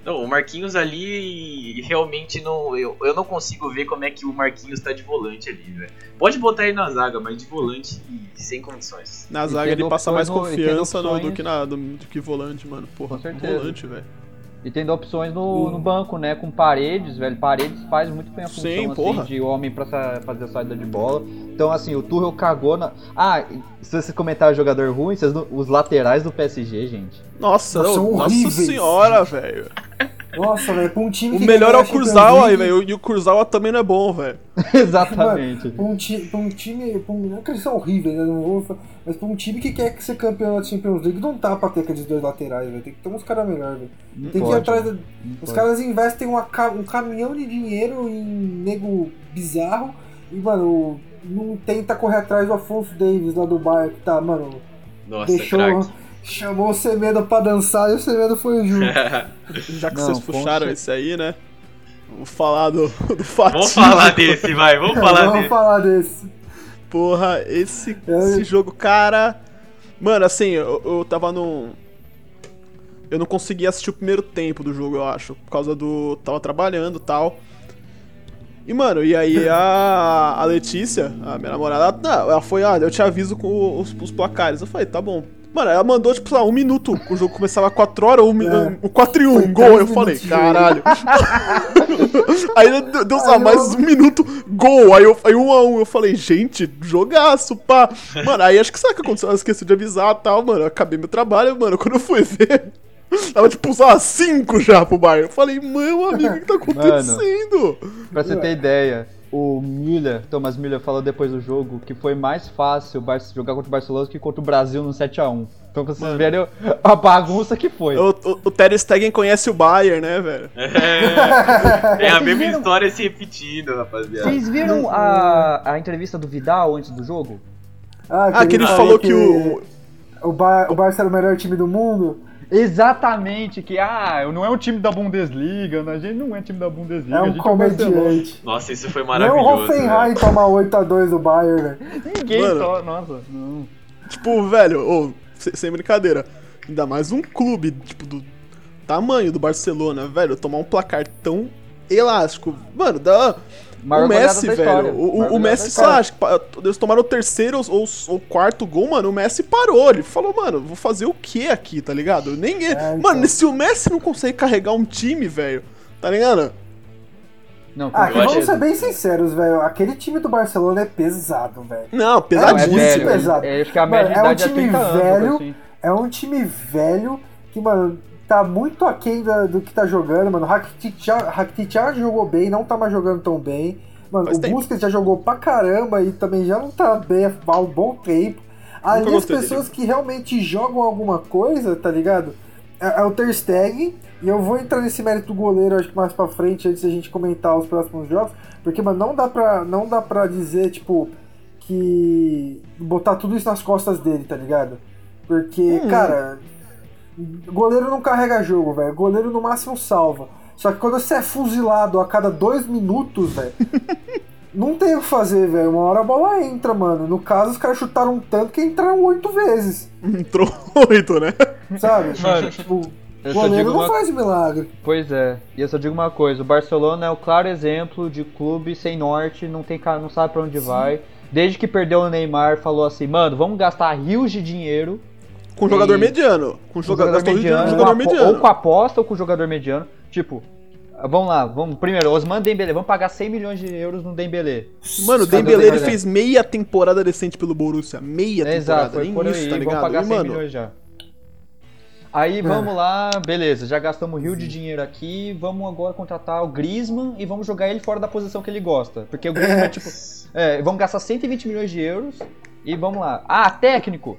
Não, o Marquinhos ali realmente não. Eu, eu não consigo ver como é que o Marquinhos tá de volante ali, velho. Pode botar ele na zaga, mas de volante sem condições. Na zaga ele tendo passa mais confiança no- do, que na, do, do que volante, mano. Porra, volante, velho. E tendo opções no, no banco, né? Com paredes, velho. Paredes faz muito bem a função Sim, assim, de homem pra sa- fazer a saída de bola. Então, assim, o Tuchel cagou na. Ah, se você comentar jogador ruim, vocês não- os laterais do PSG, gente. Nossa, Nossa, são nossa horríveis. senhora, velho. Nossa, velho, pra um time O que melhor é o Kurzawa aí, velho. E o Kurzawa também não é bom, velho. [laughs] Exatamente. Pra um, ti, pra um time. Pra um, não é que eles são horríveis, né? Não vou, mas pra um time que quer ser campeão da Champions League, não dá pra ter aqueles dois laterais, velho. Tem que ter uns caras melhores, velho. Tem que ir pode, atrás. da- Os pode. caras investem uma um caminhão de dinheiro em nego bizarro e, mano, não tenta correr atrás do Afonso Davis lá do Bayern, que tá, mano. Nossa, deixou. craque. Chamou o Semedo pra dançar e o Semedo foi junto. [laughs] Já que Não, vocês puxaram esse aí, né? Vou falar do, [laughs] do fatídico. Vamos falar desse, vai, vamos [laughs] falar Vamos desse. falar desse. Porra, esse, É. esse jogo, cara. Mano, assim, eu, eu tava num. Eu não consegui assistir o primeiro tempo do jogo, eu acho. Por causa do. Tava trabalhando e tal. E, mano, e aí a, a Letícia, a minha namorada, não, ela foi, ah, eu te aviso com os, os placares. Eu falei, tá bom. Mano, ela mandou, tipo, sei lá, um minuto. O jogo começava 4 horas, um, É. um 4 e 1, Foi gol. 10 Eu falei, caralho. [laughs] aí deu- só mais um minuto, gol. Aí, eu, aí um a um, eu falei, gente, jogaço, pá. Mano, aí acho que sabe o que aconteceu? Eu esqueci de avisar e tal, mano. Eu acabei meu trabalho, mano. Quando eu fui ver, [laughs] tava tipo, sei lá, 5 já pro Bayern. Eu falei, mano, amigo, o que tá acontecendo? Pra você ter ideia, o Müller, Thomas Müller falou depois do jogo que foi mais fácil jogar contra o Barcelona que contra o Brasil no 7x1. Então pra vocês Mano. verem a bagunça que foi. O, o, o Ter Stegen conhece o Bayern, né, velho? É, é a Vocês mesma viram? história se repetindo, rapaziada. Vocês viram a, a entrevista do Vidal antes do jogo? Ah, que ele falou que o... o, Bar o Barça era o melhor time do mundo. Exatamente, que ah, não é um time da Bundesliga, né? a gente não é time da Bundesliga, É a um gente é o comediante. Nossa, isso foi Nem o maravilhoso. Hoffenheim velho. toma 8x2 do Bayern, velho. Ninguém Mano. só, nossa, não. Tipo, velho, se- sem brincadeira. Ainda mais um clube, tipo, do tamanho do Barcelona, velho, tomar um placar tão elástico. Mano, dá. Maior o Messi, velho. O, o- o Messi, da sei lá, história. acho que eles tomaram o terceiro ou, ou quarto gol, mano. O Messi parou. Ele falou, mano, vou fazer o que aqui, tá ligado? Ninguém. então. Mano, se o Messi não consegue carregar um time, velho, tá ligado? Não, Ah, vamos ser bem sinceros, velho. Aquele time do Barcelona é pesado, velho. Não, é pesadíssimo. velho, pesado. é, acho que a Mano, média é um é time 30 anos, velho. algo assim. É um time velho que, mano, tá muito aquém da- do que tá jogando, mano. O Rakitic já, Rakitic já jogou bem, não tá mais jogando tão bem. Mano, Faz o tempo. Busquets já jogou pra caramba e também já não tá bem há um bom tempo. Ali as pessoas que realmente jogam alguma coisa, tá ligado? É, é o Ter Stegen, e eu vou entrar nesse mérito do goleiro, acho que mais pra frente, antes da gente comentar os próximos jogos, porque, mano, não dá pra, não dá pra dizer, tipo, que botar tudo isso nas costas dele, tá ligado? Porque, Hum. cara, goleiro não carrega jogo, velho. Goleiro no máximo salva. Só que quando você é fuzilado a cada dois minutos, velho, [laughs] não tem o que fazer, velho. Uma hora a bola entra, mano. No caso, os caras chutaram tanto que entraram oito vezes, Entrou [laughs] oito, né? sabe? Mano, tipo, Eu só goleiro não uma... faz milagre. Pois é, e eu só digo uma coisa, o Barcelona é o claro exemplo de clube sem norte, não, tem, não sabe pra onde vai. Desde que perdeu o Neymar, falou assim, mano, vamos gastar rios de dinheiro Com um jogador E- mediano. Com um com jogador, de mediano, jogador ou, apo- mediano. ou com aposta ou com jogador mediano. Tipo, vamos lá, vamos primeiro, Osman Dembélé, vamos pagar 100 milhões de euros no Dembélé. Mano, o Dembele ele fez meia temporada decente pelo Borussia. Meia É, temporada, exato, foi nem por isso, aí, tá vamos ligado? pagar E, 100 mano, milhões já. Aí vamos lá, beleza, já gastamos rio de dinheiro aqui, vamos agora contratar o Griezmann e vamos jogar ele fora da posição que ele gosta. Porque o Griezmann é [laughs] tipo. É, vamos gastar 120 milhões de euros e vamos lá. Ah, técnico!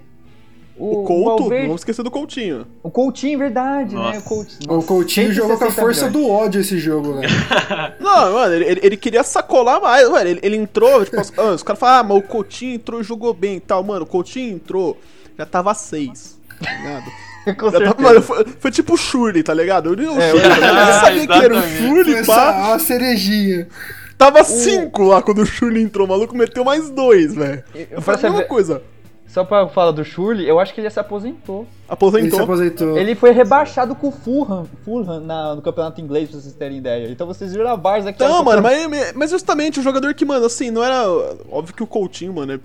O Couto, Valverde- não vamos esquecer do Coutinho. o Coutinho, verdade, né? Nossa. O Coutinho, O Coutinho jogou com a 160 força milhões. do ódio esse jogo, né? [laughs] Não, mano, ele, ele- ele queria sacolar mais, mano. Ele, ele entrou, tipo, os, [laughs] ah, os caras falam, ah, mas o Coutinho entrou e jogou bem e tal. Mano, o Coutinho entrou, já tava seis, tá ligado? [laughs] Com tava- mano, foi, foi tipo o Shurley, tá ligado? Eu nem o É, Shurley, eu- eu sabia que era o. Shurley, pá. essa, a cerejinha. Tava cinco lá quando o Shurley entrou, o maluco meteu mais dois, velho. Eu- Eu a mesma coisa. Só pra falar do Shurley, eu acho que ele se aposentou. Ele se Aposentou. aposentou. Ele foi rebaixado com o Fulham, Fulham na- no campeonato inglês, pra vocês terem ideia. Então vocês viram a Barça que Não, mano, mas, mas justamente o jogador que, mano, assim, não era. Óbvio que o Coutinho, mano, é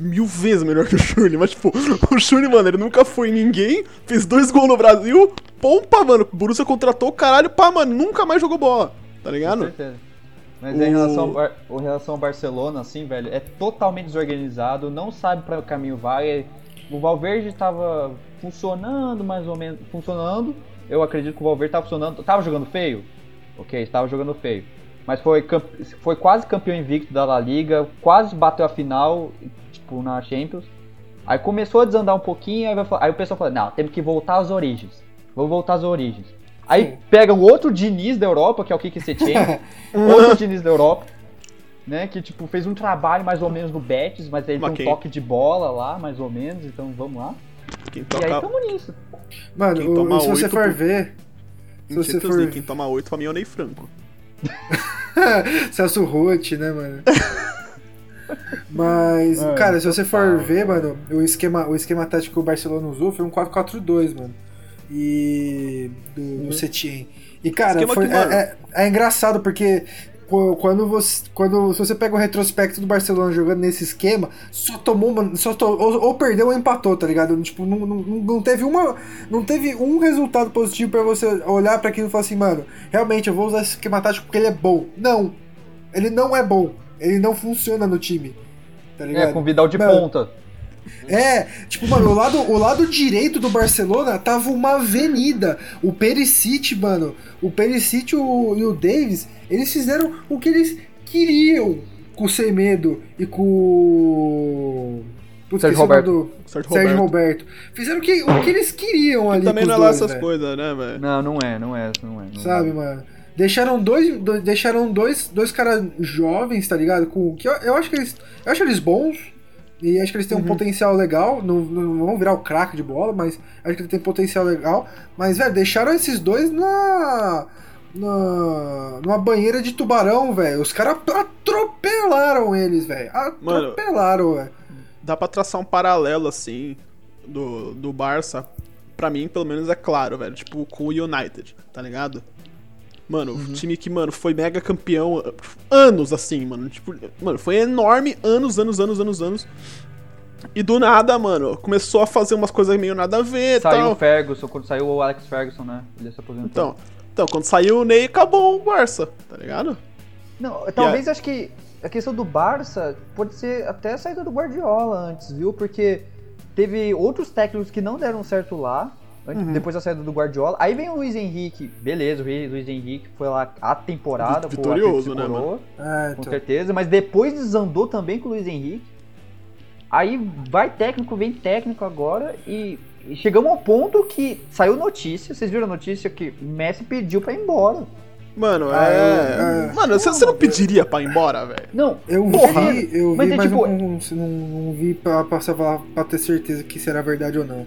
mil vezes melhor que o Shurley, mas, tipo, o Shurley, mano, ele nunca foi ninguém, fez dois gols no Brasil, pompa, mano, o Borussia contratou o caralho, pá, mano, nunca mais jogou bola, tá Com ligado? certeza. Mas O- em relação, ao em relação ao Barcelona, assim, velho, é totalmente desorganizado, não sabe para o caminho vai. O Valverde tava funcionando mais ou menos, funcionando. Eu acredito que o Valverde tava funcionando, tava jogando feio. Ok, estava jogando feio. Mas foi, foi quase campeão invicto da La Liga, quase bateu a final, tipo, na Champions. Aí começou a desandar um pouquinho, aí, aí o pessoal falou, não, temos que voltar às origens. Vamos voltar às origens. Aí Sim. pega o outro Diniz da Europa, que é o Kiki Setien, [laughs] outro Diniz da Europa, né? Que tipo fez um trabalho mais ou menos no Betis, mas ele Mas tem quem- um toque de bola lá, mais ou menos, então vamos lá. Quem E aí toca. tamo nisso. Mano, Quem o- toma se você for ver. Se você for. League, Quem toma oito pra mim é o Ney Franco. [laughs] Celso Roth, né, mano? [laughs] Mas, Mano, cara, se você for ver, mano, o esquema, o esquema tático que o Barcelona usou foi um 4-4-2, mano. E. do, do Setien. E, cara, foi- é, é- é engraçado porque quando você, quando, se você pega o retrospecto do Barcelona jogando nesse esquema, só tomou uma, só to, ou, ou, perdeu ou empatou, tá ligado? Tipo, não, não, não teve uma, não teve um resultado positivo para você olhar para aquilo e falar assim, mano, realmente eu vou usar esse esquema tático porque ele é bom. Não, ele não é bom, ele não funciona no time, tá ligado? É, com Vidal de mano, ponta. É, tipo, mano, o lado, o lado direito do Barcelona tava uma avenida. O Perisic, mano, o Perisic e o, e o Davis, eles fizeram o que eles queriam com o Semedo e com Putz, Sérgio Roberto. Do... Sérgio, Sérgio Roberto. Fizeram o que, o que eles queriam ali. Também não é lá essas coisas, né, velho? Não, não é, não é, não é. Não Sabe, é. mano? Deixaram dois, dois, deixaram dois, dois caras jovens, tá ligado? Com que eu, eu acho que eles, eu acho eles bons. E acho que eles têm um uhum. potencial legal. Não, não vão virar o craque de bola, mas acho que eles têm potencial legal. Mas, velho, deixaram esses dois na. Na, numa banheira de tubarão, velho. Os caras atropelaram eles, velho. Atropelaram, velho. Dá pra traçar um paralelo, assim, do, do Barça. Pra mim, pelo menos, é claro, velho. Tipo, com o United, tá ligado? Mano, uhum. time que, mano, foi mega campeão anos assim, mano. Tipo, mano, foi enorme anos, anos, anos, anos, anos. E do nada, mano, começou a fazer umas coisas meio nada a ver Saiu tal. o Ferguson, quando saiu o Alex Ferguson, né? Ele se aposentou. Então, então quando saiu o Ney, acabou o Barça, tá ligado? Não, talvez yeah. acho que a questão do Barça pode ser até a saída do Guardiola antes, viu? Porque teve outros técnicos que não deram certo lá Uhum. Depois da saída do Guardiola. Aí vem o Luiz Henrique. Beleza, o Luiz Henrique foi lá a temporada. Vitorioso, né, mano? É, com então. certeza. Mas depois desandou também com o Luiz Henrique. Aí vai técnico, vem técnico agora e, e chegamos ao ponto que saiu notícia. Vocês viram a notícia que Messi pediu pra ir embora. Mano, ah, é... é... Mano, você, você não pediria pra ir embora, velho? Não. Eu Porra. vi, eu mas vi, é, mas tipo... não, não, não, não vi pra, pra, pra ter certeza que será verdade ou não.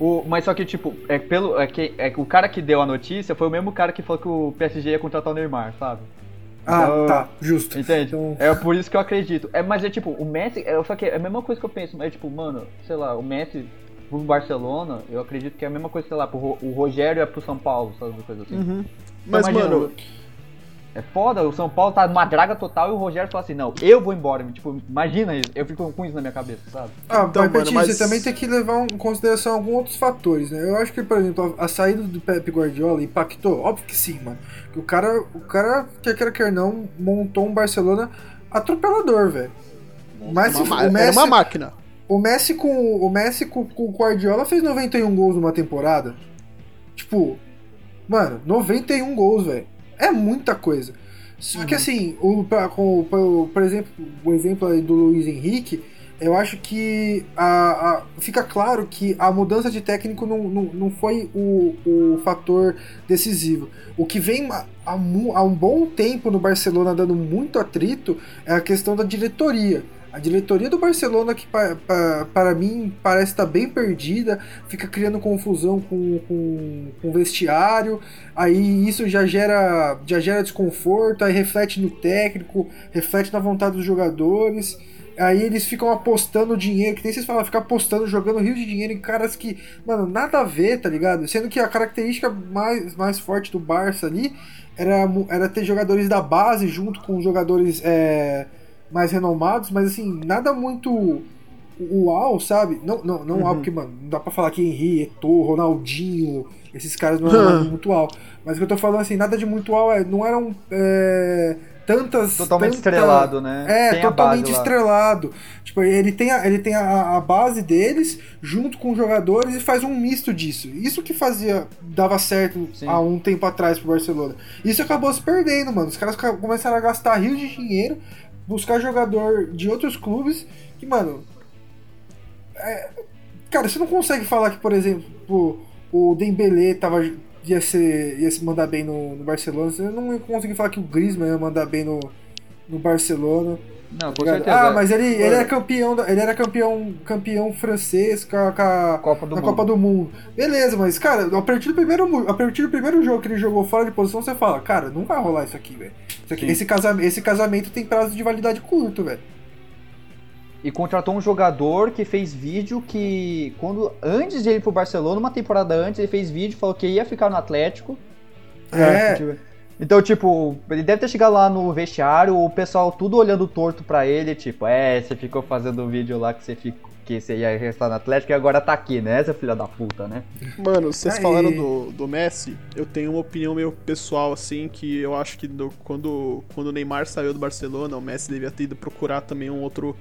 O, mas só que, tipo, é pelo, é que, é, o cara que deu a notícia foi o mesmo cara que falou que o PSG ia contratar o Neymar, sabe? Ah, então, tá, justo. Entende? Então... É por isso que eu acredito. É, mas é tipo, o Messi, é, só que é a mesma coisa que eu penso, é tipo, mano, sei lá, o Messi pro Barcelona, eu acredito que é a mesma coisa, sei lá, pro, o Rogério é pro São Paulo, sabe? Uma coisa assim. Uhum. Mas, imagina, mano. É foda, o São Paulo tá numa draga total e o Rogério fala assim, não, eu vou embora. Tipo, imagina isso, eu fico com isso na minha cabeça, sabe? Ah, então, mas, mano, mas... você também tem que levar em consideração alguns outros fatores, né? Eu acho que, por exemplo, a, saída do Pep Guardiola impactou, óbvio que sim, mano. Que o cara, o cara, quer queira quer não, montou um Barcelona atropelador, velho. Mas uma, o Messi, era uma máquina. O Messi com o Messi com, com o Guardiola fez 91 gols numa temporada. Tipo, mano, 91 gols, velho é muita coisa. Só uhum. que assim, o, com, por exemplo, o exemplo aí do Luiz Henrique, eu acho que a, a, fica claro que a mudança de técnico não, não, não foi o, o fator decisivo. O que vem há, há um bom tempo no Barcelona dando muito atrito é a questão da diretoria. A diretoria do Barcelona, que para mim parece estar tá bem perdida, fica criando confusão com, com, com o vestiário, aí isso já gera, já gera desconforto, aí reflete no técnico, reflete na vontade dos jogadores. Aí eles ficam apostando dinheiro, que nem vocês falam, ficar apostando, jogando rio de dinheiro em caras que, mano, nada a ver, tá ligado? Sendo que a característica mais, mais forte do Barça ali era, era ter jogadores da base junto com jogadores. É, mais renomados, mas assim, nada muito uau, sabe? Não, não, não uhum. uau, porque, mano, não dá pra falar que Henry, Eto'o, Ronaldinho, esses caras não eram muito uau. Mas o que eu tô falando, assim, nada de muito uau, é, não eram é, tantas... Totalmente tanta, estrelado, né? É, tem totalmente estrelado. Tipo, ele tem, a, ele tem a, a, base deles junto com os jogadores e faz um misto disso. Isso que fazia, dava certo Sim. há um tempo atrás pro Barcelona. Isso acabou se perdendo, mano. Os caras começaram a gastar rios de dinheiro buscar jogador de outros clubes que, mano. É, cara, você não consegue falar que, por exemplo, o Dembele tava, ia, ser, ia se mandar bem no, no Barcelona. Você não consegue falar que o Griezmann ia mandar bem no, no Barcelona. Não, com certeza. Ah, mas ele, ele era campeão, ele era campeão, campeão francês com a, com a Copa, do. Copa do Mundo. Beleza, mas cara, a partir do primeiro, a partir do primeiro jogo que ele jogou fora de posição, você fala, cara, não vai rolar isso aqui, velho. Esse casamento, esse casamento tem prazo de validade curto, velho. E contratou um jogador que fez vídeo que quando antes de ele ir pro Barcelona, uma temporada antes, ele fez vídeo, falou que ia ficar no Atlético. É. é Então, tipo, ele deve ter chegado lá no vestiário, o pessoal tudo olhando torto pra ele, tipo, é, você ficou fazendo o vídeo lá que você ficou que você ia restar no Atlético e agora tá aqui, né, seu filho da puta, né? Mano, vocês Aí. falaram do, do Messi, eu tenho uma opinião meio pessoal, assim, que eu acho que do- quando, quando o Neymar saiu do Barcelona, o Messi devia ter ido procurar também um outro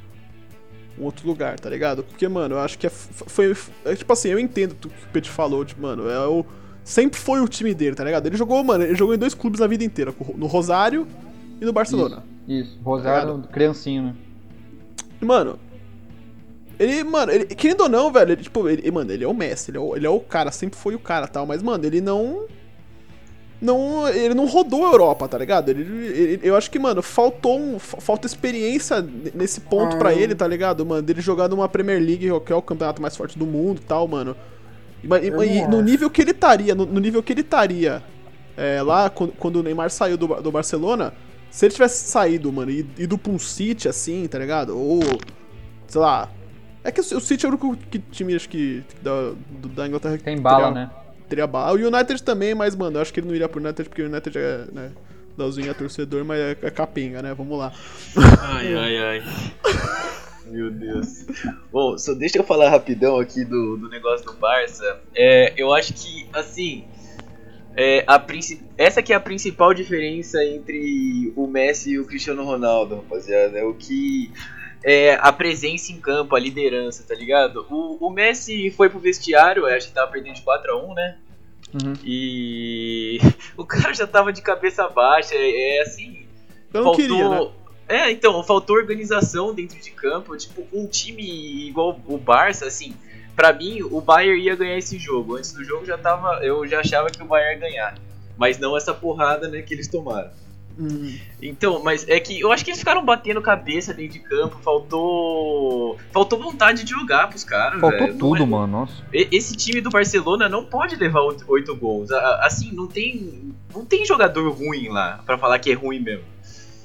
um outro lugar, tá ligado? Porque, mano, eu acho que é, foi, é, tipo assim, eu entendo o que o Pedro falou, tipo, mano, é o sempre foi o time dele, tá ligado? Ele jogou, mano, ele jogou em dois clubes na vida inteira, no Rosário e no Barcelona. Isso, isso. Rosário, criancinho, né? Mano, ele, mano, ele, querendo ou não, velho, ele, tipo, ele, mano, ele é o Messi, ele é o, ele é o cara, sempre foi o cara tal, mas, mano, ele não. Não. Ele não rodou a Europa, tá ligado? Ele, ele- eu acho que, mano, faltou um, fa- falta experiência nesse ponto pra Ah. ele, tá ligado, mano? Dele jogar numa Premier League, que é o campeonato mais forte do mundo e tal, mano. E, e- e no nível que ele estaria, no, no nível que ele estaria é, lá, quando, quando o Neymar saiu do, do Barcelona, se ele tivesse saído, mano, e ido pra um City assim, tá ligado? Ou, sei lá. É que o, o City é o único que- time, acho que, da, do- da Inglaterra que Tem bala, teria, né? teria bala. O United também, mas, mano, eu acho que ele não iria pro United porque o United é, né, Dalzinho é torcedor, mas é, é capenga, né? Vamos lá. Ai, ai, ai. [laughs] Meu Deus. Bom, só deixa eu falar rapidão aqui do, do negócio do Barça. É, eu acho que, assim. É, a essa que é a principal diferença entre o Messi e o Cristiano Ronaldo, rapaziada. É o que. É a presença em campo, a liderança, tá ligado? O, o Messi foi pro vestiário, acho que tava perdendo de 4x1, né? Uhum. E [laughs] o cara já tava de cabeça baixa, é, é assim. Eu não queria, né? É, então, faltou organização dentro de campo. Tipo, um time igual o Barça, assim, pra mim, o Bayern ia ganhar esse jogo. Antes do jogo já tava. Eu já achava que o Bayern ia ganhar. Mas não essa porrada, né, que eles tomaram. Hum. Então, mas é que eu acho que eles ficaram batendo cabeça dentro de campo, faltou. Faltou vontade de jogar pros caras, Faltou velho. Não tudo, é- mano, nossa. Esse time do Barcelona não pode levar oito- gols. Assim, não tem. Não tem jogador ruim lá, pra falar que é ruim mesmo.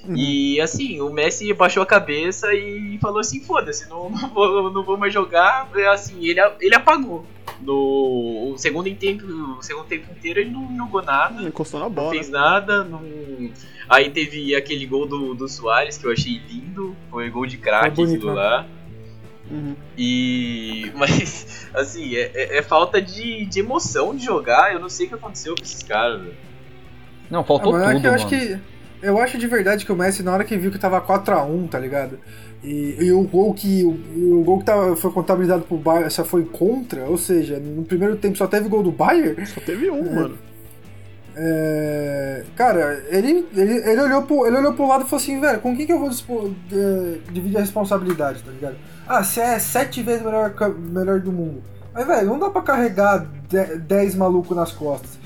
Uhum. E assim, o Messi baixou a cabeça e falou assim, foda-se, não, não, vou, não vou mais jogar. É Assim, ele, a- ele apagou. No o segundo em tempo, o segundo tempo inteiro ele não jogou nada, Não encostou na não bola. fez nada. Não... Aí teve aquele gol do, do Soares que eu achei lindo. Foi gol de craque Foi bonito, aquilo né? lá. Uhum. E. [laughs] Mas, assim, é, é- é falta de, de emoção de jogar. Eu não sei o que aconteceu com esses caras, velho. Não, faltou Ah, mas é tudo, que eu acho mano. que. Eu acho de verdade que o Messi, na hora que viu que tava 4x1, tá ligado? E, e o gol que. O, o gol que tava, foi contabilizado pro Bayern só foi contra, ou seja, no primeiro tempo só teve gol do Bayern. Só teve um, mano. É, cara, ele, ele, ele, olhou pro, ele olhou pro lado e falou assim, velho, com quem que eu vou dispo- de- dividir a responsabilidade, tá ligado? Ah, você é sete vezes melhor, melhor do mundo. Mas, velho, não dá pra carregar 10 malucos nas costas.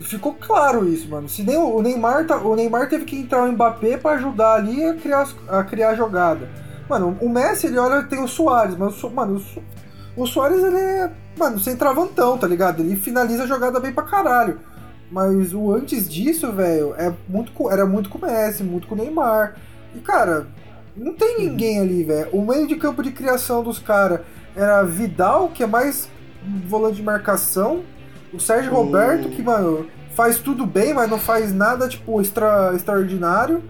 Ficou claro isso, mano. Se nem o Neymar, tá- o Neymar teve que entrar o Mbappé pra ajudar ali a criar, a criar a jogada. Mano, o Messi, ele olha, tem o Soares, mas o, mano, o, o Soares, ele é, mano, sem travantão, tá ligado? Ele finaliza a jogada bem pra caralho. Mas o antes disso, velho, é muito, era muito com o Messi, muito com o Neymar. E, cara, não tem ninguém ali, velho. O meio de campo de criação dos caras era Vidal, que é mais volante de marcação. O Sérgio. Roberto, que, mano, faz tudo bem, mas não faz nada, tipo, extra, extraordinário.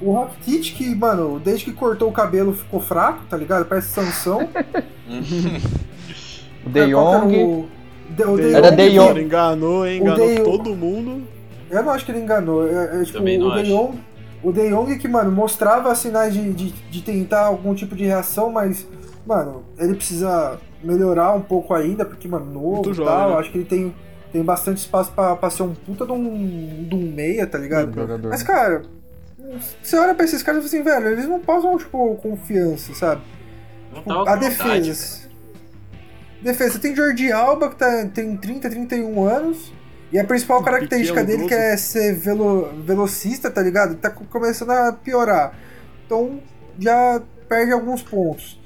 O Rakitic, que, mano, desde que cortou o cabelo ficou fraco, tá ligado? Parece Sansão. [laughs] O De É, Jong. o- De- o De Era De Jong. Enganou, Enganou De- todo mundo. Eu não acho que ele enganou. É, é, tipo, Também não o De acho. Jong, o De Jong que, mano, mostrava sinais de, de, de tentar algum tipo de reação, mas, mano, ele precisa melhorar um pouco ainda, porque, mano, novo e tal, né? acho que ele tem, tem bastante espaço pra, pra ser um puta de um, de um meia, tá ligado? Jogador. Mas, cara, você olha pra esses caras e fala assim, velho, eles não passam, tipo, confiança, sabe? Não Tipo, a vontade, defesa. Defesa, tem Jordi Alba, que tá, tem 30, 31 anos. E a principal Um característica pequeno dele que é ser velo, velocista, tá ligado? Tá co- começando a piorar. Então já perde alguns pontos.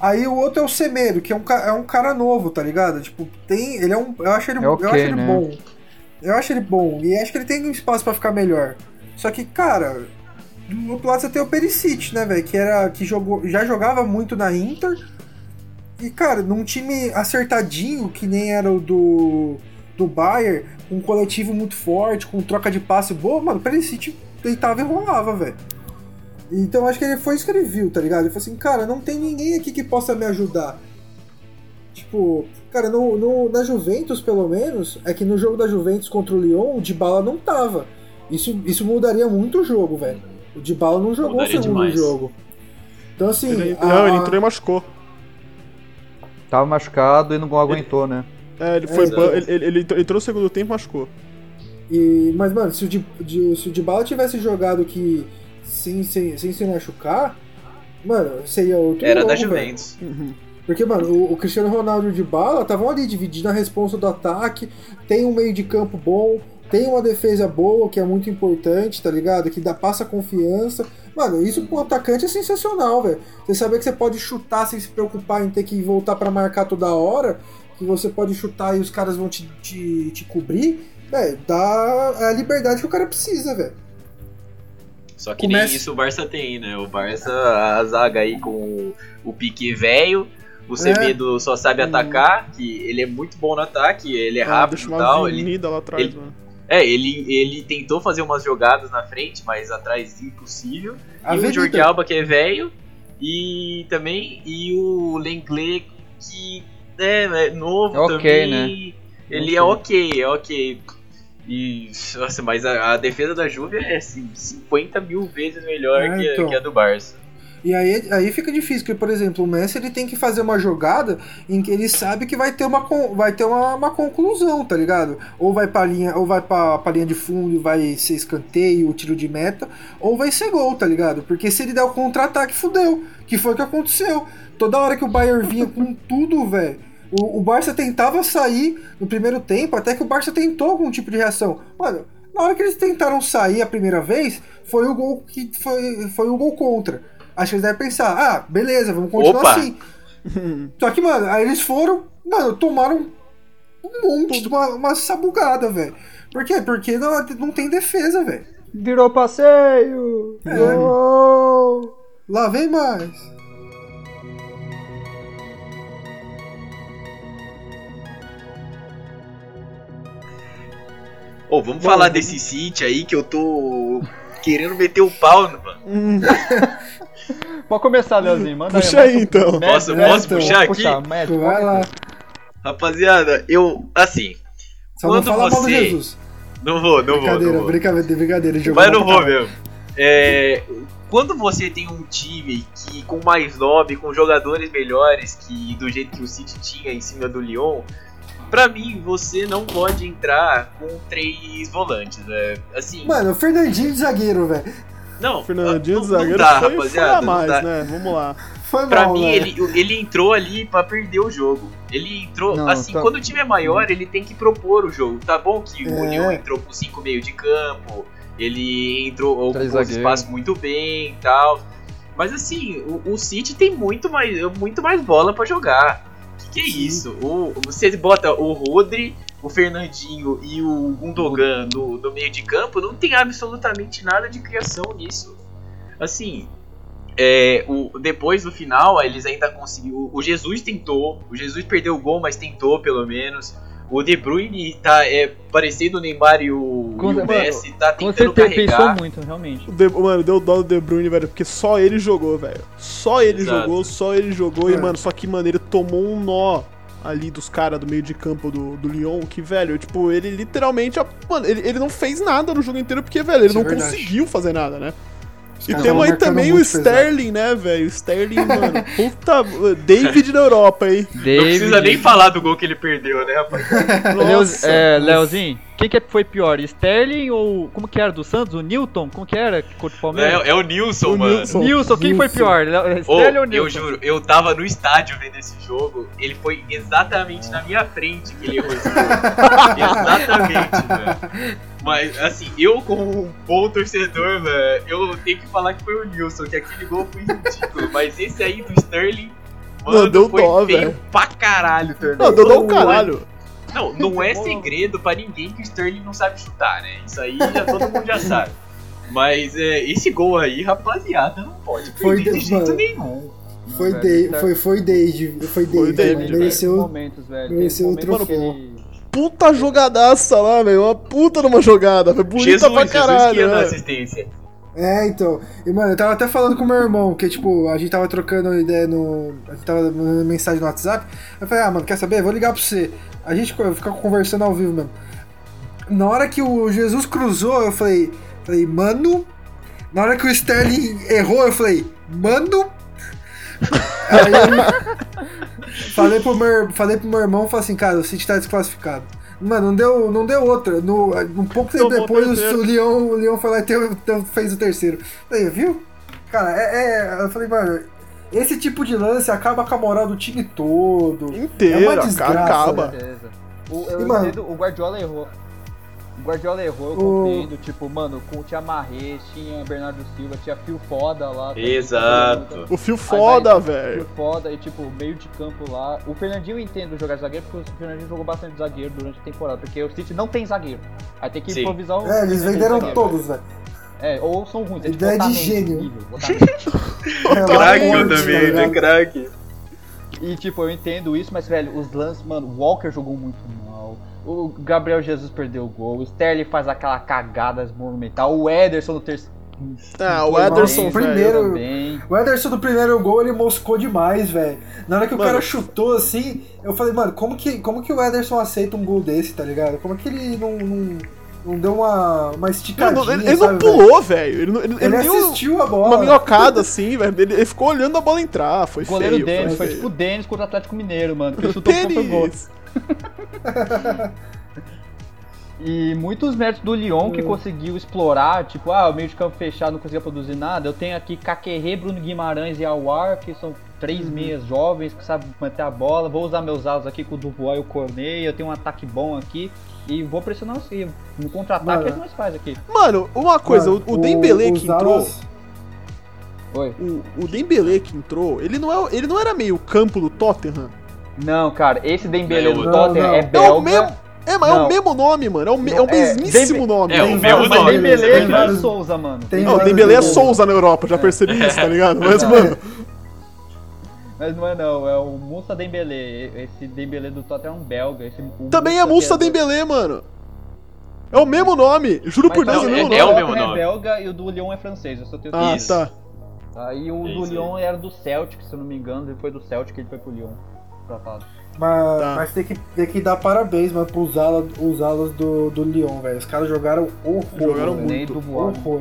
Aí o outro é o Semedo, que é um, é um cara novo, tá ligado? Tipo, tem. Ele é um. Eu acho ele, É ok, eu acho ele né? bom. Eu acho ele bom. E acho que ele tem espaço pra ficar melhor. Só que, cara, do outro lado você tem o Perisic, né, velho? Que, era, que jogou, já jogava muito na Inter. E, cara, num time acertadinho, que nem era o do. do Bayern, com um coletivo muito forte, com troca de passe boa, mano, o Perisic deitava e rolava, velho. Então acho que ele foi isso que ele viu, tá ligado? Ele falou assim, cara, não tem ninguém aqui que possa me ajudar. Tipo, cara, no, no, na Juventus, pelo menos, é que no jogo da Juventus contra o Lyon, o Dybala não tava. Isso, isso mudaria muito o jogo, velho. O Dybala não jogou Mudaria o segundo demais. jogo. Então assim. Ele, a- não, ele entrou e machucou. Tava machucado e não aguentou, né? É, ele foi É, ele, ele, ele entrou- no segundo tempo e machucou. E, mas, mano, se o, Di, Di- se o Dybala tivesse jogado que sem, sem, sem se machucar, mano, seria outro Era jogo, da. Juventus. Porque, mano, o, o Cristiano Ronaldo e o Dybala estavam ali dividindo a responsa do ataque, tem um meio de campo bom, tem uma defesa boa, que é muito importante, tá ligado? Que dá, passa confiança. Mano, isso pro atacante é sensacional, velho. Você saber que você pode chutar sem se preocupar em ter que voltar pra marcar toda hora, que você pode chutar e os caras vão te, te, te cobrir, velho, dá a liberdade que o cara precisa, velho. Só que Começa- nem isso o Barça tem, né? O Barça, a zaga aí com o, Pique velho, o Semedo só sabe atacar, que ele é muito bom no ataque, ele é Ah, rápido deixa e tal. Ele, lá atrás, ele- mano. é, ele, ele tentou fazer umas jogadas na frente, mas atrás impossível. A e o. Jordi Alba, que é velho, e também e o Lenglet, que é, é novo É ok, também. Ele é ok, é ok. E, nossa, mas a, a defesa da Juve é assim, 50 mil vezes melhor É, que, a- então. que a do Barça. E aí, aí fica difícil, porque, por exemplo, o Messi ele tem que fazer uma jogada em que ele sabe que vai ter uma, vai ter uma, uma conclusão, tá ligado? Ou vai pra linha, ou vai pra, pra linha de fundo e vai ser escanteio, tiro de meta, ou vai ser gol, tá ligado? Porque se ele der o contra-ataque, fudeu. Que foi o que aconteceu. Toda hora que o Bayern vinha com tudo, velho. O, o Barça tentava sair no primeiro tempo, até que o Barça tentou algum tipo de reação. Mano, na hora que eles tentaram sair a primeira vez, foi o gol que foi, foi o gol contra. Acho que eles devem pensar, ah, beleza, vamos continuar Opa! assim. [laughs] Só que, mano, aí eles foram, mano, tomaram um monte de uma, uma sabugada, velho. Por quê? Porque não, não tem defesa, velho. Virou passeio! É. Gol! Lá vem mais. Ô, vamos falar desse City aí que eu tô querendo meter o pau, mano. Pode começar, Leozinho. Manda Puxa aí, então. Mete, Posso, mete, posso então, puxar aqui? Puxa, mete, Vai lá. Rapaziada, eu, assim, Só Quando não fala mal do você- Jesus. não vou, não vou, brincadeira, vou. brincadeira, brincadeira. jogou Mas não vou mesmo. É, quando você tem um time que com mais nome, com jogadores melhores que do jeito que o City tinha em cima do Lyon, pra mim você não pode entrar com três volantes. né? Assim, Mano, o Fernandinho de zagueiro, velho. não, Fernandinho não, do zagueiro não dá, foi, foi rapaziada. não mais, dá. né? Vamos lá. Foi Pra mal, mim, ele, ele entrou ali pra perder o jogo. Ele entrou, Não, assim, tá- quando o time é maior, ele tem que propor o jogo. Tá bom que o É. Lyon entrou com cinco meio de campo, ele entrou ocupou espaços muito bem e tal. Mas assim, o, o City tem muito mais, muito mais bola pra jogar. Que é isso? O, você bota o Rodri, o Fernandinho e o Gundogan no, no meio de campo, não tem absolutamente nada de criação nisso. Assim, é, o, depois do final, eles ainda conseguiram. O Jesus tentou, o Jesus perdeu o gol, mas tentou pelo menos. O De Bruyne tá é, parecendo o Neymar e o, Com- e o mano, Messi, tá Com tentando pensou carregar. muito, realmente. O De- mano, deu dó do De Bruyne, velho, porque só ele jogou, velho. Só ele Exato. jogou, só ele jogou. E, É. mano, só que, mano, ele tomou um nó ali dos caras do meio de campo do, do Lyon, que, velho, tipo, ele literalmente. Mano, ele, ele não fez nada no jogo inteiro, porque, velho, ele Isso é não verdade. conseguiu fazer nada, né? E caras temos aí também o muito pesado. Sterling, né, velho? O Sterling, [laughs] mano, puta. David da Europa, hein? Não precisa nem falar do gol que ele perdeu, né, rapaz? [laughs] Nossa. é, Leozinho, quem que foi pior? Sterling ou. Como que era do Santos? O Newton? Como que era? Contra o Palmeiras? É, é o Nilson, O mano. Nilson. Nilson, quem foi Nilson. pior? Le- Ô, Sterling ou eu Nilson? juro, eu tava no estádio vendo esse jogo, ele foi exatamente na minha frente que ele errou esse gol. [laughs] exatamente, velho. Mas, assim, eu como um bom torcedor, velho, eu tenho que falar que foi o Nilson, que aquele gol foi ridículo. [laughs] Mas esse aí do Sterling, mano, Não, deu foi dó, feio velho. pra caralho, torneio. Não, deu dó Não é- caralho. Não, não é segredo pra ninguém que o Sterling não sabe chutar, né? Isso aí já todo mundo já sabe. Mas é, esse gol aí, rapaziada, não pode perder Foi de de- jeito mano. nenhum. Foi, velho, Dave, tá- foi, foi Dave, foi Dave, mano. velho. mereceu. momentos, velho. mereceu o troféu. Puta jogadaça lá, velho. Uma puta numa jogada. Foi bonita Jesus, pra Jesus que caralho. ia dar né? assistência. É, então. E, mano, eu tava até falando com meu irmão, que, tipo, a gente tava trocando ideia no. A gente tava mandando mensagem no WhatsApp. Eu falei, ah, mano, quer saber? Vou ligar pra você. A gente fica conversando ao vivo mesmo. Na hora que o Jesus cruzou, eu falei, falei, mano. Na hora que o Sterling errou, eu falei, mano. [laughs] Aí eu falei pro meu, falei pro meu irmão, falei assim, cara, o City tá desclassificado. Mano, não deu, não deu outra. No, um pouco tempo depois, o o Leão, o Leão foi lá e teve- teve- fez o terceiro. Aí, viu? Cara, é, é- Eu falei, mano, esse tipo de lance acaba com a moral do time todo. Inteiro, É uma desgraça, acaba. O, eu E, mano- entendo, o Guardiola errou. O Guardiola errou, eu O- compreendo. Tipo, mano, com, tinha Marrez, tinha Bernardo Silva, tinha Fio Foda lá. Exato. O fio foda, Fio velho. Foda e, tipo, meio de campo lá. O Fernandinho eu entendo jogar de zagueiro, porque o Fernandinho jogou bastante de zagueiro durante a temporada. Porque o City não tem zagueiro. Aí tem que Sim. improvisar o. É, eles venderam zagueiro. todos, velho. É, ou são ruins. É, tipo, Ideia de gênio. É, [laughs] Craque é eu morte, também, né? ligado? Craque. E tipo, eu entendo isso, mas velho, os lances, mano, o Walker jogou muito mal. O Gabriel Jesus perdeu o gol. O Sterling faz aquela cagada monumental. O Ederson no terceiro. Ah, o Foi Ederson. Primeiro- também. O Ederson do primeiro gol, ele moscou demais, velho. Na hora que o Mano. cara chutou assim, eu falei, mano, como que, como que o Ederson aceita um gol desse, tá ligado? Como que ele não, não, não deu uma, uma Ele esticadinha, não, ele- ele sabe, não pulou, velho. Ele, não- ele, Ele, assistiu a bola. uma minhocada assim, velho. Ele, ele ficou olhando a bola entrar. Foi O goleiro feio. Denis, foi feio. tipo o Denis contra o Atlético Mineiro, mano. Que chutou foi gol. [laughs] E muitos méritos do Lyon Hum. que conseguiu explorar, tipo, ah, o meio de campo fechado não conseguia produzir nada. Eu tenho aqui Caquerê, Bruno Guimarães e Awar, que são três Uhum. meias jovens que sabem manter a bola. Vou usar meus alas aqui com o Dubois e o Cornet. Eu tenho um ataque bom aqui. E vou pressionar os rios. No contra-ataque é que nós faz aqui. Mano, uma coisa, Mano, o, o Dembele que entrou, alas- Oi. o, o Dembele que entrou, ele não, é, ele não era meio campo do Tottenham? Não, cara, esse Dembele do Tottenham é É belga. o mesmo, é, mas é o mesmo nome, mano. É o, me- é o é, mesmíssimo nome. É, o mesmo nome. Dembele é que vários- Souza, mano. Tem Não, Dembele é. Souza na Europa, já percebi isso, tá ligado? Mas, Não. mano, Mas não é não, é o Moussa Dembele. Esse Dembele do Tottenham é um belga. Esse, também é Moussa Musta que Dembele, mano. É o mesmo nome, juro Mas por Deus, não, é o mesmo é nome. o mesmo Tottenham nome. é belga e o do Lyon é francês, eu só tenho Ah, Isso. tá. Aí o É do Lyon era do Celtic, se eu não me engano, ele foi do Celtic ele foi pro Lyon. Tratado. Mas, Tá. mas tem, que, tem que dar parabéns, mano, pros alas, os alas do, do Lyon, velho. Os caras jogaram horror. Jogaram. Nem muito. Horror.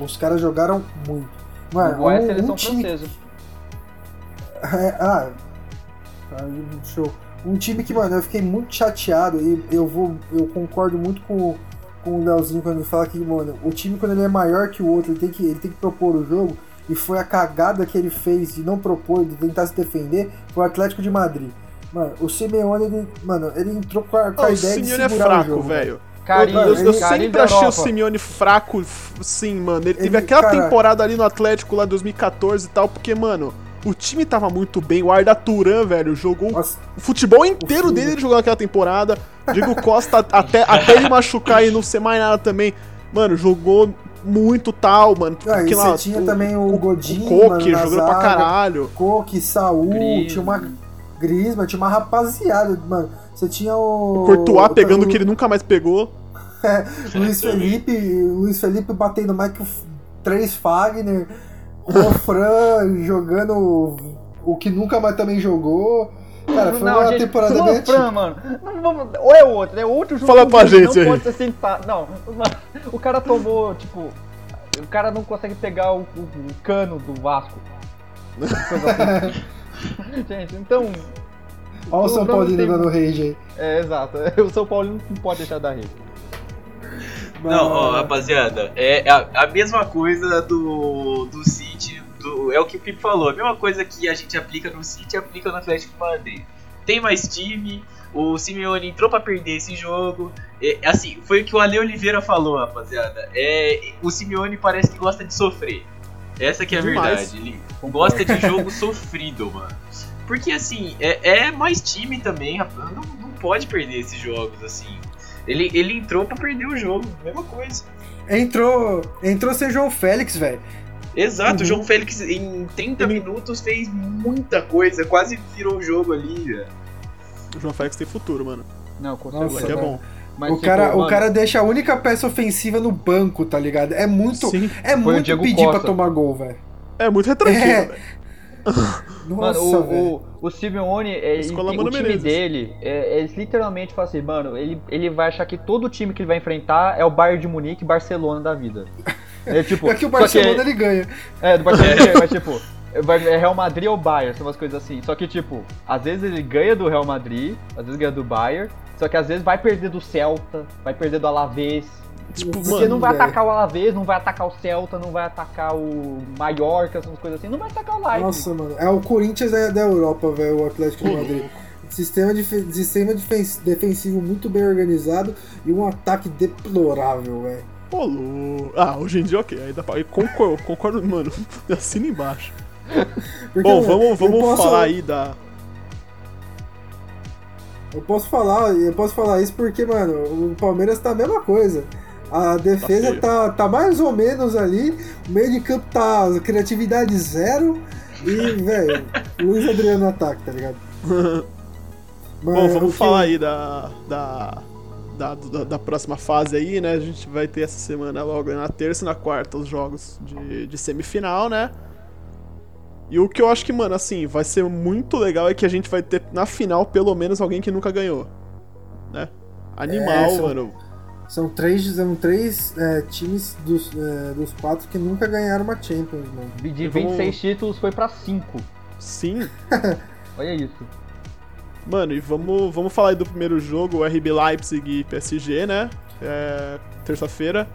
Os caras jogaram muito. Mano, O Boa é um- seleção um time francesa. É, ah, show. Um time que, mano, eu fiquei muito chateado e eu vou. Eu concordo muito com, com o Leozinho quando ele fala que, mano, o time quando ele é maior que o outro, ele tem que, ele tem que propor o jogo. E foi a cagada que ele fez de não propor, de tentar se defender, foi o Atlético de Madrid. Mano, o Simeone, ele, mano, ele entrou com a, com a Ah, o ideia de Simeone é segurar o fraco, jogo, velho. Carinho, eu, eu, eu sempre achei o. Simeone fraco, sim, mano. Ele, teve Ele- aquela cara- temporada ali no Atlético lá 2014 e tal, porque, mano, o time tava muito bem. O Arda Turan, velho, jogou Nossa, o futebol inteiro filho. dele ele jogou naquela temporada. Diego Costa, [laughs] até, até ele machucar e não ser mais nada também, mano, jogou muito tal, mano. Ah, e Porque você tinha também o Godin, o mano, jogando pra zaga. caralho. Coque, Saul, tinha uma Grisma, tinha uma rapaziada, mano. Você tinha o. O Courtois pegando o o que ele nunca mais pegou. [laughs] Luiz Felipe, Luiz Felipe batendo mais que o F- três Fagner, o Fran [laughs] jogando o- o que nunca mais também jogou. Cara, foi uma gente, temporada não, bem Fran, atípica. mano. Não vamos- ou é outro, é outro jogo. Fala que pra não gente aí. pode ser. Não, mano, [laughs] o cara tomou, tipo. O cara não consegue pegar o, o- o cano do Vasco. Coisa [laughs] assim. gente, então. Olha o São Fran Paulino tem- dando rage aí. É, exato. [laughs] O São Paulo não pode deixar da rede. Não, ó, rapaziada, é a, a mesma coisa do, do City, do, é o que o Pipo falou, a mesma coisa que a gente aplica no City, aplica no Atlético de Madrid. Tem mais time, o Simeone entrou pra perder esse jogo. É, assim, foi o que o Ale Oliveira falou, rapaziada. É, o Simeone parece que gosta de sofrer. Essa que é a Demais. verdade. Ele gosta de jogo sofrido, mano. Porque assim, é, é mais time também, rapaz. Não, não pode perder esses jogos, assim. Ele, ele entrou pra perder o jogo, mesma coisa. Entrou, entrou sem João Félix, velho. Exato, Uhum. o João Félix em 30 minutos fez muita coisa, quase virou o jogo ali. velho. O João Félix tem futuro, mano. Não, com certeza. é bom. Mas, o, tipo, cara, o cara deixa a única peça ofensiva no banco, tá ligado? É muito, Sim. é o muito pedir pra Costa. tomar gol, velho. É muito retranqueiro, É. velho. [laughs] Nossa, Mano, o, o, o Simeone, é, ele- o time Menezes. dele, é, eles literalmente falam assim, mano, ele, ele vai achar que todo time que ele vai enfrentar é o Bayern de Munique e Barcelona da vida. [laughs] É tipo, É que o Barcelona ele ganha. É, do Barcelona, [laughs] mas tipo, é Real Madrid ou Bayern, são umas coisas assim. Só que, tipo, às vezes ele ganha do Real Madrid, às vezes ganha do Bayern, só que às vezes vai perder do Celta, vai perder do Alavés. Tipo, Porque mano, não vai velho. atacar o Alavés, não vai atacar o Celta, não vai atacar o Mallorca, essas coisas assim, não vai atacar o Leipzig. Nossa, mano. É o Corinthians da, da Europa, velho, o Atlético de Madrid. Sistema, de, sistema defen- defensivo muito bem organizado e um ataque deplorável, velho. Ah, hoje em dia, ok. Aí dá pra... eu concordo, concordo, mano. [laughs] Assina embaixo. Porque, Bom, mano, vamos, vamos posso- falar aí da. Eu posso falar, eu posso falar isso porque, mano, o Palmeiras tá a mesma coisa. A defesa feio. tá, tá mais ou menos ali, o meio de campo tá criatividade zero e, velho, [laughs] Luiz Adriano no ataque, tá ligado? [laughs] Mas Bom, vamos que- falar aí da, da, da, da, próxima fase aí, né? A gente vai ter essa semana logo na terça e na quarta os jogos de, de semifinal, né? E o que eu acho que, mano, assim, vai ser muito legal é que a gente vai ter na final pelo menos alguém que nunca ganhou, né? Animal, É, mano. São três, são três é, times dos, é, dos quatro que nunca ganharam uma Champions, mano. De E vamos- 26 títulos foi pra 5. Sim. [laughs] Olha isso. Mano, e vamos, vamos falar aí do primeiro jogo, o RB Leipzig e PSG, né? É, Terça-feira.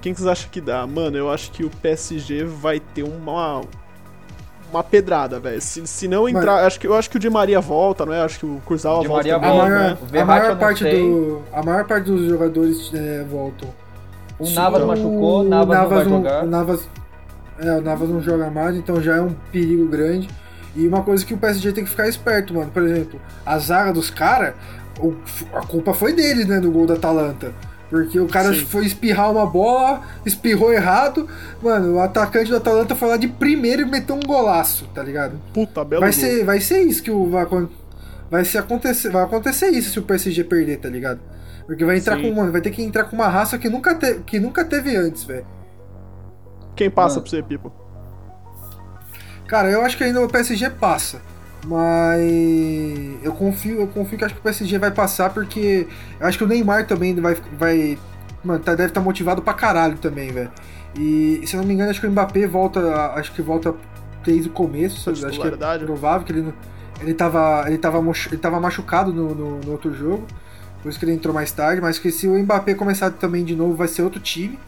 Quem que vocês acham que dá? Mano, eu acho que o PSG vai ter uma. Uma pedrada, velho. Se, se não entrar. Acho que, eu acho que o Di Maria volta, não é? Acho que o Kurzawa Di volta Maria A também, volta, maior, né? O a maior parte do, a maior parte dos jogadores é, voltam. O Navas então, machucou, o o Navas, não vai não-. O Navas, é, o Navas não joga mais, então já é um perigo grande. E uma coisa que o PSG tem que ficar esperto, mano. Por exemplo, a zaga dos caras, a culpa foi deles, né, no gol da Atalanta. Porque o cara Sim. foi espirrar uma bola, espirrou errado. Mano, o atacante do Atalanta foi lá de primeiro e meteu um golaço, tá ligado? Puta, belo Vai gol. ser, vai ser isso que o, vai, vai, ser acontecer, vai acontecer isso se o PSG perder, tá ligado? Porque vai entrar Sim. com, mano, vai ter que entrar com uma raça que nunca, te, que nunca teve antes, velho. Quem passa Mano. pra você, Pipo? Cara, eu acho que ainda o PSG passa. Mas eu confio, eu confio que acho que o PSG vai passar porque eu acho que o Neymar também vai vai mano, tá, deve estar motivado pra caralho também, velho. E se eu não me engano, acho que o Mbappé volta, acho que volta desde o começo, acho que é provável que ele não, ele tava ele tava ele tava machucado no, no, no outro jogo. Por isso que ele entrou mais tarde, mas que se o Mbappé começar também de novo, vai ser outro time.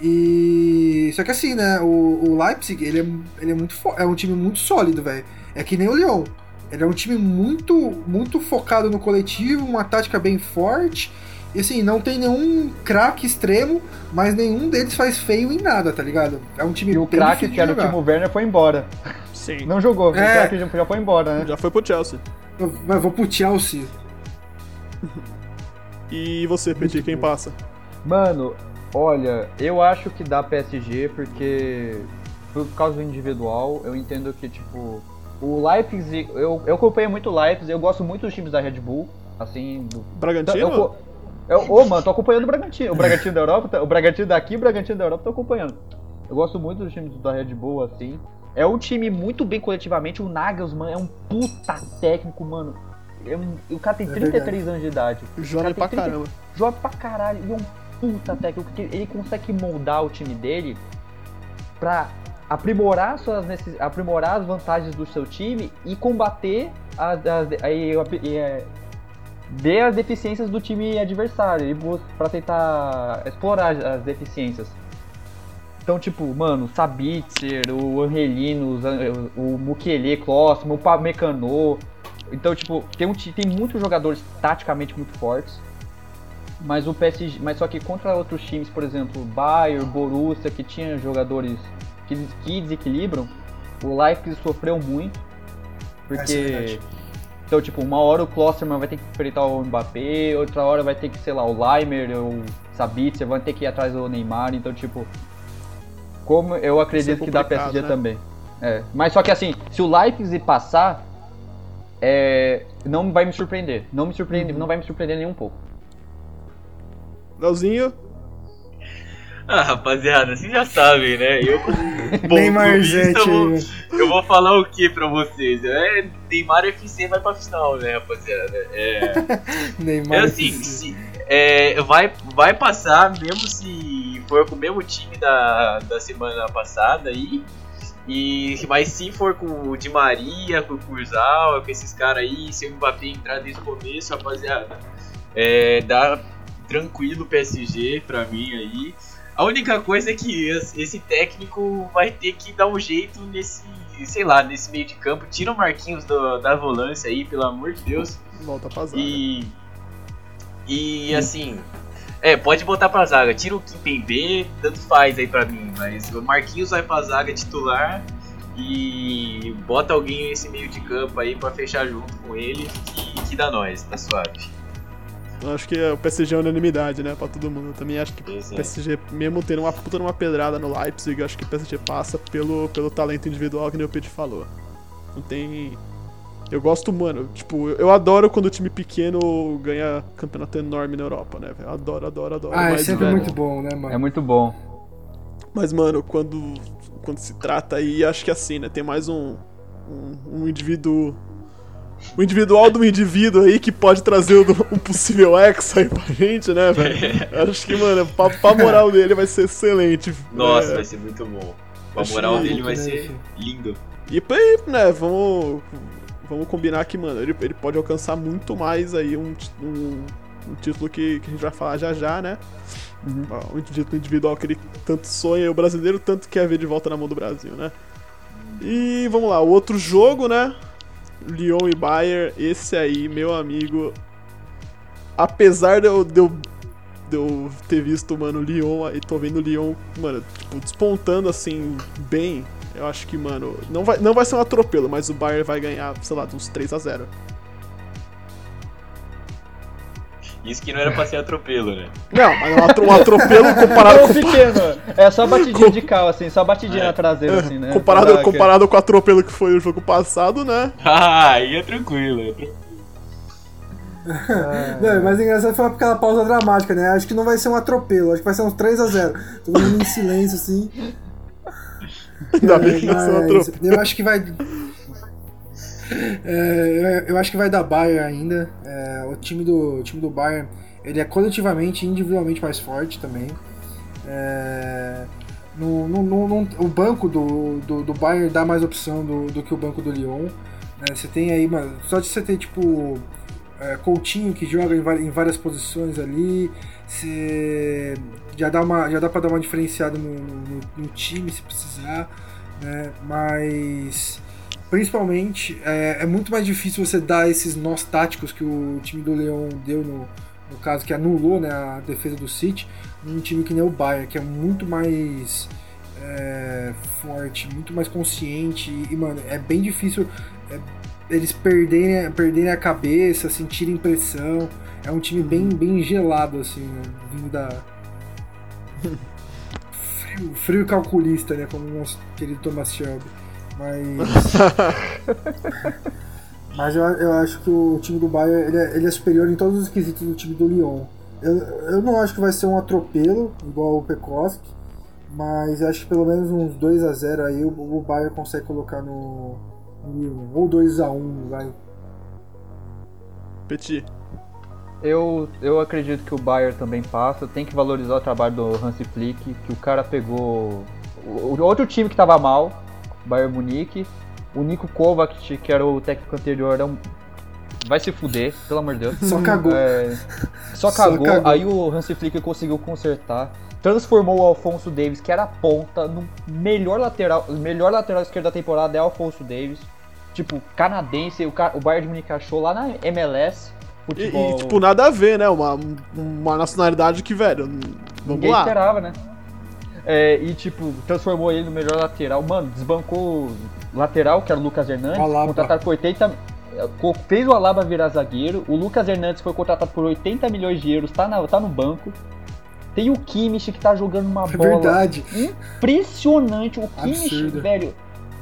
E. Só que assim, né? O, o Leipzig, ele é, ele é muito é um time muito sólido, velho. É que nem o Lyon. Ele é um time muito, muito focado no coletivo, uma tática bem forte. E assim, não tem nenhum craque extremo, mas nenhum deles faz feio em nada, tá ligado? É um time E o craque, que era o. Timo Werner, foi embora. Sim. Não jogou, É. o craque já- já foi embora, né? Já foi pro Chelsea. Eu, mas vou pro Chelsea. [laughs] E você, Petit, quem passa? Mano, olha, eu acho que dá PSG porque por causa do individual, eu entendo que tipo o Leipzig, eu, eu acompanho muito o Leipzig, eu gosto muito dos times da Red Bull, assim, do, Bragantino? eu, co- eu, ô, mano, tô acompanhando o Bragantino, o Bragantino da Europa, tá- o Bragantino daqui, o Bragantino da Europa, tô acompanhando. Eu gosto muito dos times da Red Bull assim. É um time muito bem coletivamente, o Nagelsmann é um puta técnico, mano. É um- o cara tem É 33 anos de idade. Cara, pra tem 30 caramba. joga pra caralho e é um puta técnico, porque ele consegue moldar o time dele pra aprimorar suas aprimorar as vantagens do seu time e combater as, as, ver as deficiências do time adversário pra tentar explorar as deficiências. Então, tipo, mano, Sabitzer, o Angelino, o Mukele, Klossman, o Pamecano. Então, tipo, tem, um, tem muitos jogadores taticamente muito fortes. Mas o PSG, mas só que contra outros times, por exemplo, Bayern, Borussia, que tinha jogadores que, que desequilibram, o Leipzig sofreu muito. Essa é Porque verdade. então, tipo, uma hora o Klosterman vai ter que enfrentar o Mbappé, outra hora vai ter que, sei lá, o Leimer ou o Sabitzer, vai ter que ir atrás do Neymar, então, tipo, como eu acredito é que dá PSG né? também. É, mas só que assim, se o Leipzig passar, é, não vai me surpreender. Não me surpreende, não vai me surpreender nem um pouco. Leozinho, Ah, rapaziada, vocês já sabem, né? Eu, [laughs] como clubista, Zete eu né? eu vou falar o que pra vocês? É, Neymar FC vai pra final, né, rapaziada? É, [laughs] Neymar. é assim, se- é, vai, vai passar, mesmo se for com o mesmo time da, da semana passada aí. E, mas se for com o Di Maria, com o Curzal, com esses caras aí, se o Mbappé entrar desde o começo, rapaziada, é, dá tranquilo PSG pra mim aí. A única coisa é que es- esse técnico vai ter que dar um jeito nesse, sei lá, nesse meio de campo. Tira o Marquinhos do- da volância aí, pelo amor de Deus. volta pra zaga. E. E assim. É, pode botar pra zaga. Tira o Kimpembe, tanto faz aí pra mim. Mas o Marquinhos vai pra zaga titular. E bota alguém nesse meio de campo aí pra fechar junto com ele. Que, que dá nós, tá suave. Eu acho que o PSG é unanimidade, né, pra todo mundo. Eu também acho que o é. PSG, mesmo tendo uma puta numa pedrada no Leipzig, eu acho que o PSG passa pelo, pelo talento individual que nem o Pete falou. Não tem. Eu gosto, mano, tipo, eu adoro quando o time pequeno ganha campeonato enorme na Europa, né, velho? Adoro, adoro, adoro. Ah, é mas, sempre velho, muito bom, né, mano? É muito bom. Mas, mano, quando, quando se trata aí, acho que assim, né? Tem mais um, um, um indivíduo. O individual do indivíduo aí que pode trazer o- um possível ex aí pra gente, né, velho? [laughs] Acho que, mano, pra, pra moral dele vai ser excelente. Nossa, É, vai ser muito bom. A Acho moral dele vai né, ser lindo. E aí, né, vamos. Vamos combinar que, mano, ele, ele pode alcançar muito mais aí um, um, um título que, que a gente vai falar já já, né? Uhum. Um título individual que ele tanto sonha, e o brasileiro tanto quer ver de volta na mão do Brasil, né? E vamos lá, o outro jogo, né? Lyon e Bayern, esse aí, meu amigo. Apesar de eu, de eu, de eu ter visto, mano, Lyon e tô vendo Lyon, mano, tipo, despontando assim, bem. Eu acho que, mano, não vai, não vai ser um atropelo, mas o Bayern vai ganhar, sei lá, uns 3 a 0 Isso que não era pra ser atropelo, né? Não, mas é um atro- um atropelo comparado com pequeno. É só batidinha de cal, assim, só batidinha na traseira, assim, né? Comparado, Pra- comparado com o atropelo que foi o jogo passado, né? [laughs] Ah, aí é tranquilo. É tranquilo. [laughs] Não, mas engraçado foi aquela pausa dramática, né? Acho que não vai ser um atropelo, acho que vai ser uns 3x0. Todo mundo em silêncio, assim. Ainda bem que não foi um atropelo. eu acho que vai. É, eu acho que vai dar Bayern ainda. É, o, time do, o time do Bayern ele é coletivamente e individualmente mais forte também. É, no, no- no- o banco do, do, do Bayern dá mais opção do, do que o banco do Lyon. né? Você tem aí, só de você ter tipo é, Coutinho que joga em, várias posições ali, você já dá uma já dá para dar uma diferenciada no, no- no time se precisar, né? Mas principalmente é, é muito mais difícil você dar esses nós táticos que o time do Leão deu no, no caso que anulou né, a defesa do City, num time que nem o Bayern, que é muito mais é, forte, muito mais consciente e, mano, é bem difícil é, eles perderem, perderem a cabeça, sentirem pressão. É um time bem, bem gelado, assim, né, vindo da. [laughs] Frio, frio calculista, né? Como o nosso querido Thomas Shelby. Mas. [laughs] Mas eu, eu acho que o time do Bayern ele é, ele é superior em todos os quesitos do time do Lyon. Eu, eu não acho que vai ser um atropelo, igual o Pekosk, mas acho que pelo menos uns 2 a 0 aí o, o Bayern consegue colocar no, no Lyon. Ou 2 a 1 vai. Petit. Eu, eu acredito que o Bayern também passa. Tem que valorizar o trabalho do Hansi Flick, que o cara pegou o, o outro time que tava mal, Bayern Munique. O Nico Kovac, que era o técnico anterior, era um... vai se fuder, pelo amor de Deus. Só cagou. É, só, Só cagou. cagou. Aí o Hansi Flick conseguiu consertar. Transformou o Alfonso Davis, que era a ponta, no melhor lateral, melhor lateral esquerdo da temporada é o Alfonso Davis. Tipo, canadense, o, ca- o Bayern de Munique achou lá na MLS. E, Futebol, e, tipo, nada a ver, né? Uma, uma nacionalidade que, velho, vamos ninguém lá. esperava, né? É, e tipo, transformou ele no melhor lateral. Mano, desbancou o lateral, que era o Lucas Hernandes, Alaba. contratado por 80. co- Fez o Alaba virar zagueiro. O Lucas Hernandes foi contratado por 80 milhões de euros, tá, na, tá no banco. Tem o Kimmich que tá jogando uma É bola verdade. impressionante. O Kimmich, Absurdo. velho.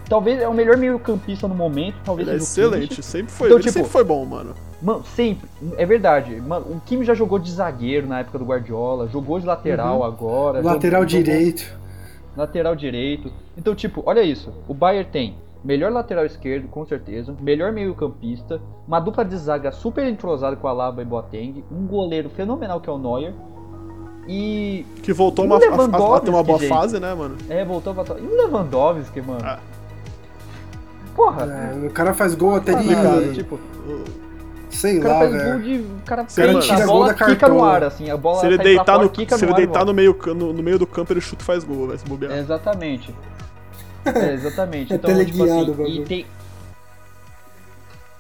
talvez é o melhor meio campista no momento, talvez Ele é excelente, Kimmich. sempre foi. Então, ele tipo, sempre foi bom, mano. Mano, sempre. É verdade. Mano, o Kim já jogou de zagueiro na época do Guardiola, jogou de lateral agora. Lateral jogou- direito. Lateral direito. Então, tipo, olha isso. O Bayern tem melhor lateral esquerdo, com certeza. Melhor meio-campista. Uma dupla de zaga super entrosada com a Laba e Boateng. Um goleiro fenomenal que é o Neuer. E. Que voltou E uma, o a, a, a ter uma boa gente? fase, né, mano? É, voltou pra. E o Lewandowski, mano. Ah. Porra. É, o cara faz gol até de. Tipo, sei o cara lá, faz gol velho. de. O cara, Se ele a tira bola gol da no ar, assim. A bola Se ele deitar, fora, no, se ele no ar deitar volta. no meio, no, no meio do campo, ele chuta e faz gol, vai se bobear. É, exatamente. [laughs] É, exatamente. É Então, tipo teleguiado o assim, e tem.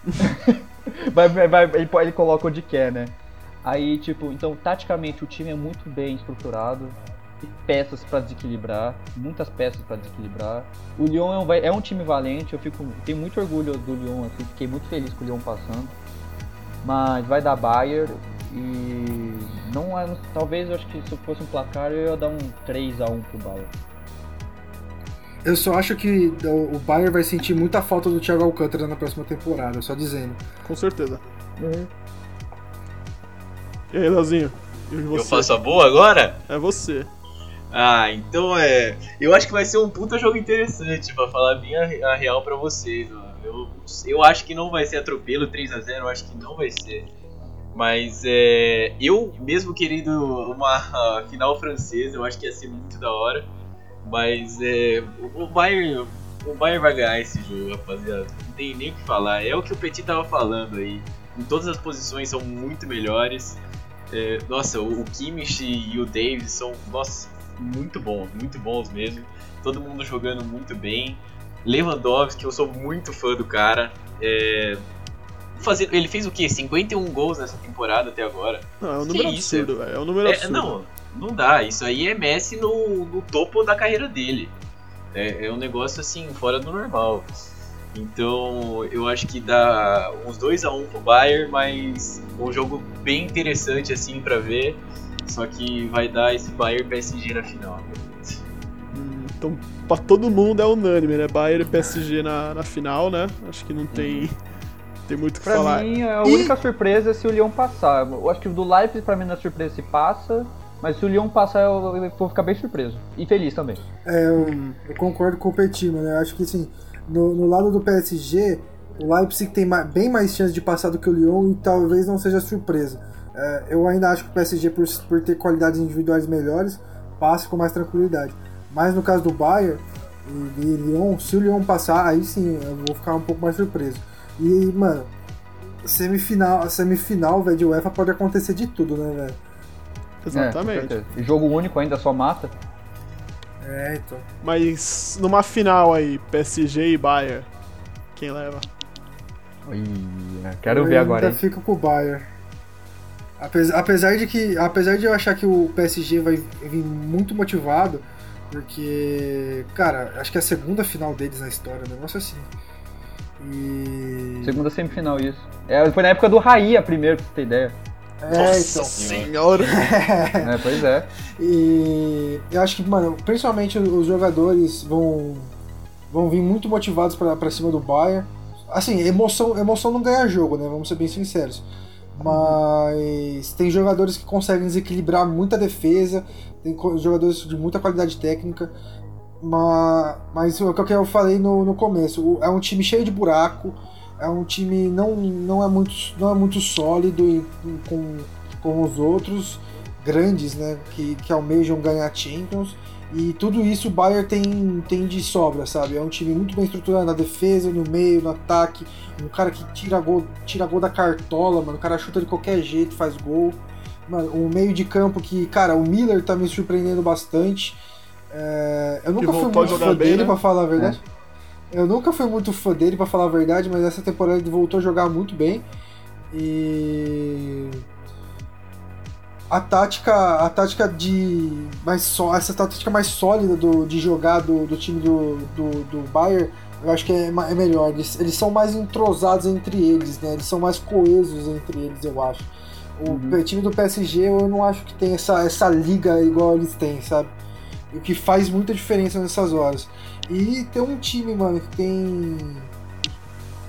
[laughs] vai, vai, ele, ele coloca onde quer, né? Aí, tipo, então, taticamente o time é muito bem estruturado. Tem peças pra desequilibrar, muitas peças pra desequilibrar. O Lyon é um, é um time valente, eu fico, tenho muito orgulho do Lyon, assim, fiquei muito feliz com o Lyon passando. Mas vai dar Bayern e não é, talvez eu acho que se fosse um placar eu ia dar um 3 a 1 pro Bayern. Eu só acho que o Bayern vai sentir muita falta do Thiago Alcântara na próxima temporada, só dizendo. Com certeza. E aí, Leozinho? E você? Eu faço a boa agora? É você. Ah, então é. Eu acho que vai ser um puta jogo interessante, pra falar bem a, real pra vocês. ó. Eu, eu acho que não vai ser atropelo 3x0, eu acho que não vai ser. Mas é. Eu, mesmo querendo uma [laughs] final francesa, eu acho que ia ser muito da hora. Mas é. O Bayern. O Bayern vai ganhar esse jogo, rapaziada. Não tem nem o que falar. É o que o Petit tava falando aí. Em todas as posições são muito melhores. É, nossa, o, o Kimmich e o Davis são, nossa, muito bons, muito bons mesmo. Todo mundo jogando muito bem. Lewandowski, eu sou muito fã do cara. É, fazer, ele fez o quê? 51 gols nessa temporada até agora. Não, é um Que número isso, absurdo. É um número É, absurdo. não, não dá. Isso aí é Messi no, no topo da carreira dele. É, é um negócio assim, fora do normal. Então eu acho que dá uns 2 a 1 pro Bayern, mas um jogo bem interessante assim pra ver. Só que vai dar esse Bayern PSG na final. Então, pra todo mundo é unânime, né? Bayern e PSG na, na final, né? Acho que não tem, tem muito o que Pra falar. mim, a E- única surpresa é se o Lyon passar. Eu acho que o do Leipzig pra mim não é surpresa se passa, mas se o Lyon passar eu, vou ficar bem surpreso. E feliz também. É, eu, eu concordo com o Petit, mano. Eu acho que assim, no, no lado do PSG, o Leipzig tem ma- bem mais chance de passar do que o Lyon e talvez não seja surpresa. É, eu ainda acho que o PSG, por, por ter qualidades individuais melhores, passa com mais tranquilidade. Mas no caso do Bayern e, e Lyon, se o Lyon passar, aí sim eu vou ficar um pouco mais surpreso. E, mano, semifinal, semifinal velho, de UEFA pode acontecer de tudo, né, velho? É, Exatamente. certeza. e jogo único ainda só mata. É, então. Mas numa final aí, PSG e Bayern, quem leva? quero eu ver agora, ainda com o Bayern. Apesar, apesar de que, apesar de eu achar que o PSG vai vir muito motivado, porque, cara, acho que é a segunda final deles na história, um negócio assim. E Segunda semifinal, isso. É, foi na época do Raí a primeira, pra você ter ideia. é, então. senhora! É, pois é. E eu acho que, mano, principalmente os jogadores vão vão vir muito motivados pra pra cima do Bayern. Assim, emoção, emoção não ganha jogo, né? Vamos ser bem sinceros. Mas tem jogadores que conseguem desequilibrar muita defesa, tem jogadores de muita qualidade técnica. Mas, mas o que eu falei no, no começo, é um time cheio de buraco, é um time não, não, é, muito, não é muito sólido em- com, com os outros grandes, né, que, que almejam ganhar Champions. E tudo isso o Bayern tem, tem de sobra, sabe? É um time muito bem estruturado na defesa, no meio, no ataque. Um cara que tira gol, tira gol da cartola, mano. O cara chuta de qualquer jeito, faz gol. Mano, um meio de campo que, cara, o Miller tá me surpreendendo bastante. É, eu nunca fui muito fã bem, dele, né? pra falar a verdade. Eu nunca fui muito fã dele, pra falar a verdade, mas essa temporada ele voltou a jogar muito bem. E a tática, a tática de mais só essa tática mais sólida do, de jogar do, do time do, do, do Bayern, eu acho que é, é melhor. Eles, eles são mais entrosados entre eles, né? Eles são mais coesos entre eles, eu acho. O Uhum. time do PSG eu não acho que tem essa, essa liga igual eles têm, sabe? o que faz muita diferença nessas horas. E ter um time, mano, que tem.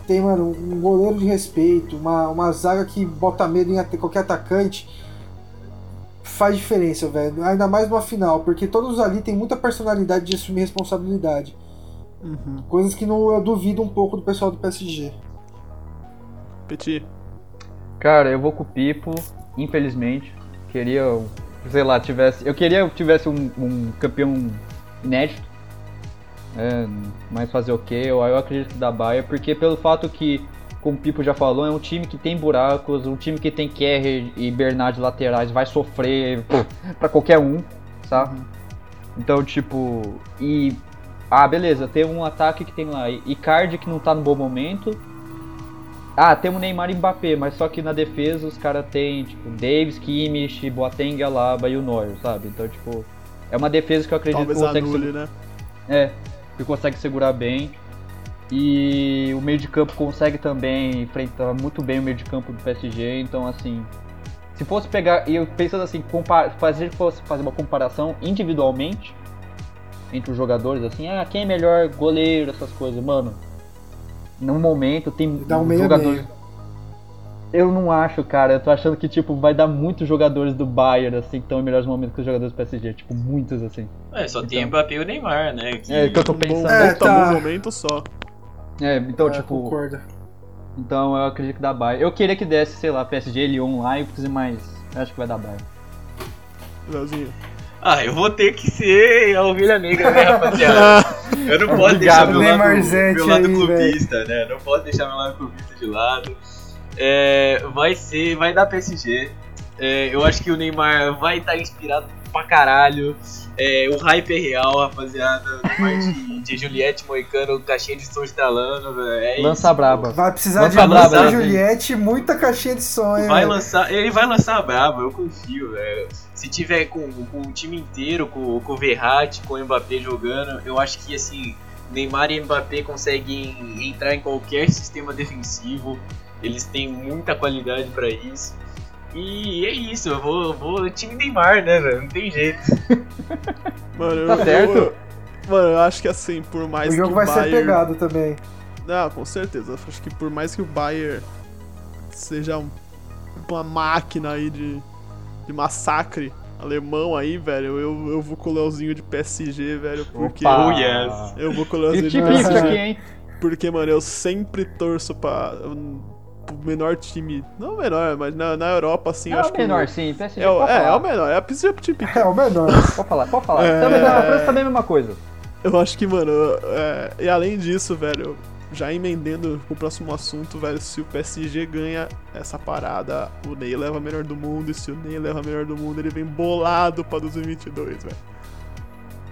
Tem, mano, um goleiro de respeito, uma, uma zaga que bota medo em qualquer atacante, faz diferença, velho. Ainda mais numa final, porque todos ali têm muita personalidade de assumir responsabilidade. Uhum. Coisas que não, eu duvido um pouco do pessoal do PSG. Petit. Cara, eu vou com o Pipo, infelizmente. Queria, sei lá, tivesse. Eu queria que tivesse um, um campeão inédito. É, mas fazer o quê? Eu, eu acredito da Baia, porque pelo fato que, como o Pipo já falou, é um time que tem buracos, um time que tem Kerr e Bernard laterais, vai sofrer pô, [laughs] pra qualquer um, sabe? Então, tipo. E. Ah, beleza, tem um ataque que tem lá. Icardi que não tá no bom momento. Ah, temos Neymar e Mbappé, mas só que na defesa os caras tem, tipo, Davis, Kimmich, Boateng, Alaba e o Neuer, sabe? Então, tipo, é uma defesa que eu acredito Talvez que consegue, anule, segu- né? é, que consegue segurar bem. E o meio de campo consegue também enfrentar muito bem o meio de campo do PSG, então assim, se fosse pegar, e eu pensando assim, fazer fosse fazer uma comparação individualmente entre os jogadores, assim, ah, quem é melhor goleiro, essas coisas, mano. No momento tem Dá um meio a jogadores. meio. Eu não acho, cara. Eu tô achando que, tipo, vai dar muitos jogadores do Bayern, assim, que estão em melhores momentos que os jogadores do PSG. Tipo, muitos, assim. É, só tem Então. Mbappé e o Neymar, né? Que... É, que eu tô Um pensando. É, bom, tá bom momento só. É, então, É, tipo. concordo. Então eu acredito que dá Bayern. Eu queria que desse, sei lá, PSG, Lyon, Leipzig, mas acho que vai dar Bayern. Leozinho. Ah, eu vou ter que ser a ovelha negra, né, rapaziada? [laughs] Eu não posso deixar meu lado, meu lado aí, clubista, né? Não posso deixar meu lado clubista de lado. É, vai ser, vai dar PSG. É, eu acho que o Neymar vai estar inspirado pra caralho. É, o hype é real, rapaziada. De, [laughs] de Juliette Moicano, caixinha de som estralando. É Lança isso. braba. Vai precisar Vamos de falar muita bravo, Juliette e muita caixinha de som, hein, Vai velho? lançar, ele vai lançar brabo, eu confio, velho. Se tiver com, com o time inteiro, com, com o Verratti, com o Mbappé jogando, eu acho que assim, Neymar e Mbappé conseguem entrar em qualquer sistema defensivo. Eles têm muita qualidade pra isso. E é isso, eu vou, eu vou time Neymar, né, velho? Não tem jeito. [laughs] Mano, eu, Tá certo. eu- mano, eu acho que assim, por mais O jogo que vai ser pegado também. Não, com certeza. Eu acho que por mais que o Bayern seja um- uma máquina aí de, de massacre alemão aí, velho, eu, eu vou com o Leozinho de PSG, velho, porque... Opa! Oh, yes. Eu vou com o Leozinho de PSG. aqui, hein? Porque, mano, eu sempre torço pra... pro menor time... Não o menor, mas na, na Europa, assim, é acho o que... menor, sim. PSG, É, o, é, é o menor, é a PSG é o time pequeno. É, o menor. [laughs] Pode falar, pode falar. É. Também, na França também é a mesma coisa. Eu acho que, mano, é, e além disso, velho, já emendendo com o próximo assunto, velho, se o PSG ganha essa parada, o Ney leva a melhor do mundo, e se o Ney leva a melhor do mundo, ele vem bolado pra 2022, velho.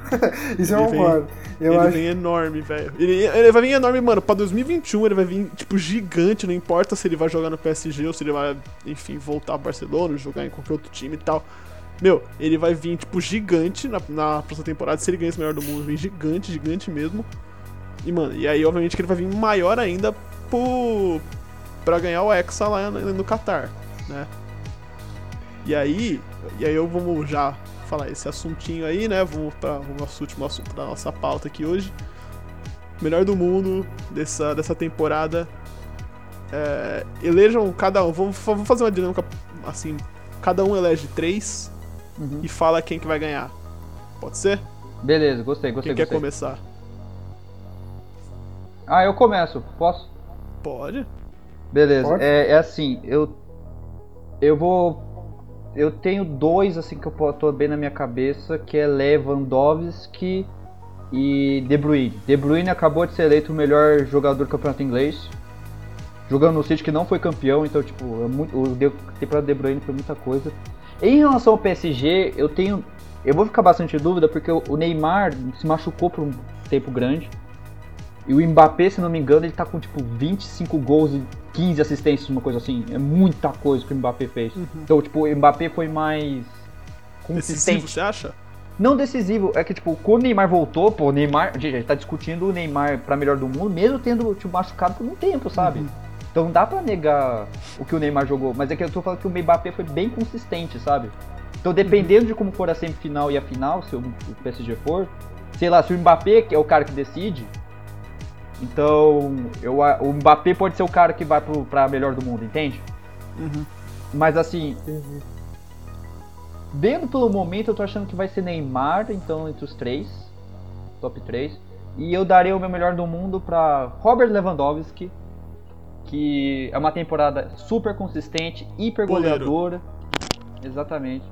[laughs] Isso eu concordo. Eu ele acho vem enorme, velho. Ele, ele vai vir enorme, mano, pra 2021 ele vai vir, tipo, gigante, não importa se ele vai jogar no PSG ou se ele vai, enfim, voltar ao Barcelona, jogar em qualquer outro time e tal. Meu, ele vai vir, tipo, gigante na, na próxima temporada, se ele ganha esse melhor do mundo, vem gigante, gigante mesmo. E, mano, e aí, obviamente, que ele vai vir maior ainda pro, pra ganhar o Hexa lá no, no Qatar, né? E aí, e aí eu vamos já falar esse assuntinho aí, né? Vamos para o nosso último assunto da nossa pauta aqui hoje. Melhor do mundo dessa, dessa temporada. É, elejam cada um. Vamos, vamos fazer uma dinâmica assim. Cada um elege três Uhum. e fala quem que vai ganhar. Pode ser? Beleza, gostei, gostei, Quem quer gostei. começar? Ah, eu começo, posso? Pode. Beleza, Pode. é, é assim, eu. Eu vou. Eu tenho dois assim que eu tô bem na minha cabeça, que é Lewandowski e De Bruyne. De Bruyne acabou de ser eleito o melhor jogador do campeonato inglês. Jogando no City que não foi campeão, então tipo, é muito, o de, de Bruyne foi muita coisa. Em relação ao PSG, eu tenho. Eu vou ficar bastante em dúvida porque o Neymar se machucou por um tempo grande. E o Mbappé, se não me engano, ele tá com tipo 25 gols e 15 assistências, uma coisa assim. É muita coisa que o Mbappé fez. Então, tipo, o Mbappé foi mais Decisivo, consistente. você acha? Não decisivo, é que tipo, quando o Neymar voltou, pô, o Neymar, gente, a gente tá discutindo o Neymar pra melhor do mundo, mesmo tendo tipo, machucado por um tempo, sabe? Então não dá pra negar o que o Neymar jogou, mas é que eu tô falando que o Mbappé foi bem consistente, sabe? Então, dependendo de como for a semifinal e a final, se o PSG for, sei lá, se o Mbappé que é o cara que decide, então eu, o Mbappé pode ser o cara que vai pro, pra melhor do mundo, entende? Uhum. Mas assim, vendo pelo momento, eu tô achando que vai ser Neymar, então, entre os três, top 3. E eu daria o meu melhor do mundo para Robert Lewandowski, que é uma temporada super consistente, hiper goleadora. Exatamente.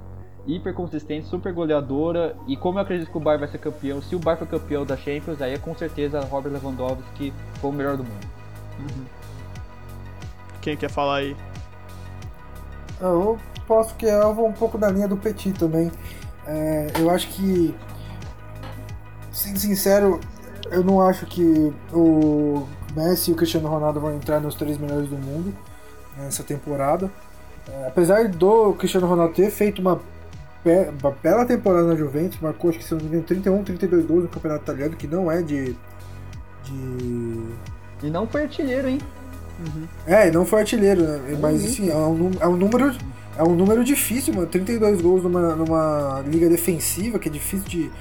Hiper consistente, super goleadora. E como eu acredito que o Bayern vai ser campeão, se o Bayern for campeão da Champions, aí é com certeza Robert Lewandowski foi o melhor do mundo. Uhum. Quem quer falar aí? Eu posso que eu vou um pouco da linha do Petit também. É, eu acho que, sendo sincero, eu não acho que o Messi e o Cristiano Ronaldo vão entrar nos três melhores do mundo nessa temporada. É, apesar do Cristiano Ronaldo ter feito uma bela temporada na Juventus, marcou acho que se não me engano 31, 32 gols no Campeonato Italiano, que não é de. de... E não foi artilheiro, hein? Uhum. É, não foi artilheiro, né? Mas enfim, é um, é um número. É um número difícil, mano. 32 gols numa, numa liga defensiva, que é difícil de,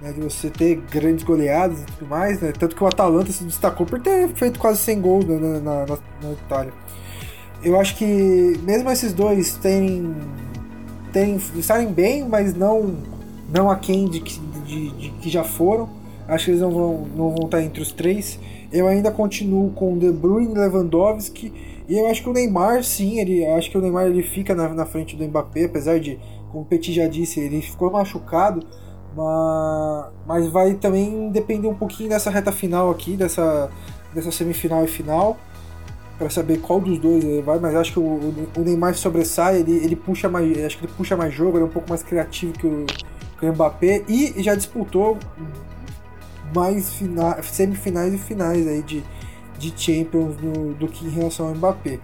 né, de você ter grandes goleadas e tudo mais, né? Tanto que o Atalanta se destacou por ter feito quase 100 gols né, na, na, na, na Itália. Eu acho que mesmo esses dois terem, terem estarem bem, mas não não aquém de, de, de, de que já foram. Acho que eles não vão, não vão estar entre os três. Eu ainda continuo com De Bruyne, Lewandowski e eu acho que o Neymar, sim, ele acho que o Neymar ele fica na, na frente do Mbappé, apesar de, como o Petit já disse, ele ficou machucado, mas, mas vai também depender um pouquinho dessa reta final aqui, dessa, dessa semifinal e final, para saber qual dos dois ele vai, mas acho que o, o Neymar sobressai, ele, ele puxa mais, acho que ele puxa mais jogo, ele é um pouco mais criativo que o, que o Mbappé e já disputou mais fina, semifinais e finais aí de, de Champions no, do que em relação ao Mbappé.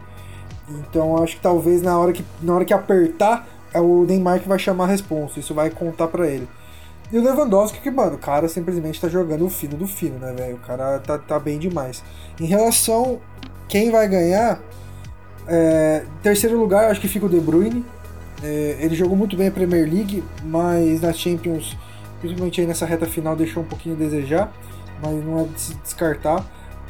Então acho que talvez na hora que, na hora que apertar é o Neymar que vai chamar a responsa, isso vai contar para ele. E o Lewandowski, que, mano, o cara simplesmente tá jogando o fino do fino, né, velho? O cara tá, tá bem demais. Em relação quem vai ganhar, é, em terceiro lugar, acho que fica o De Bruyne. É, ele jogou muito bem a Premier League, mas na Champions, principalmente aí nessa reta final, deixou um pouquinho a desejar, mas não é de se descartar.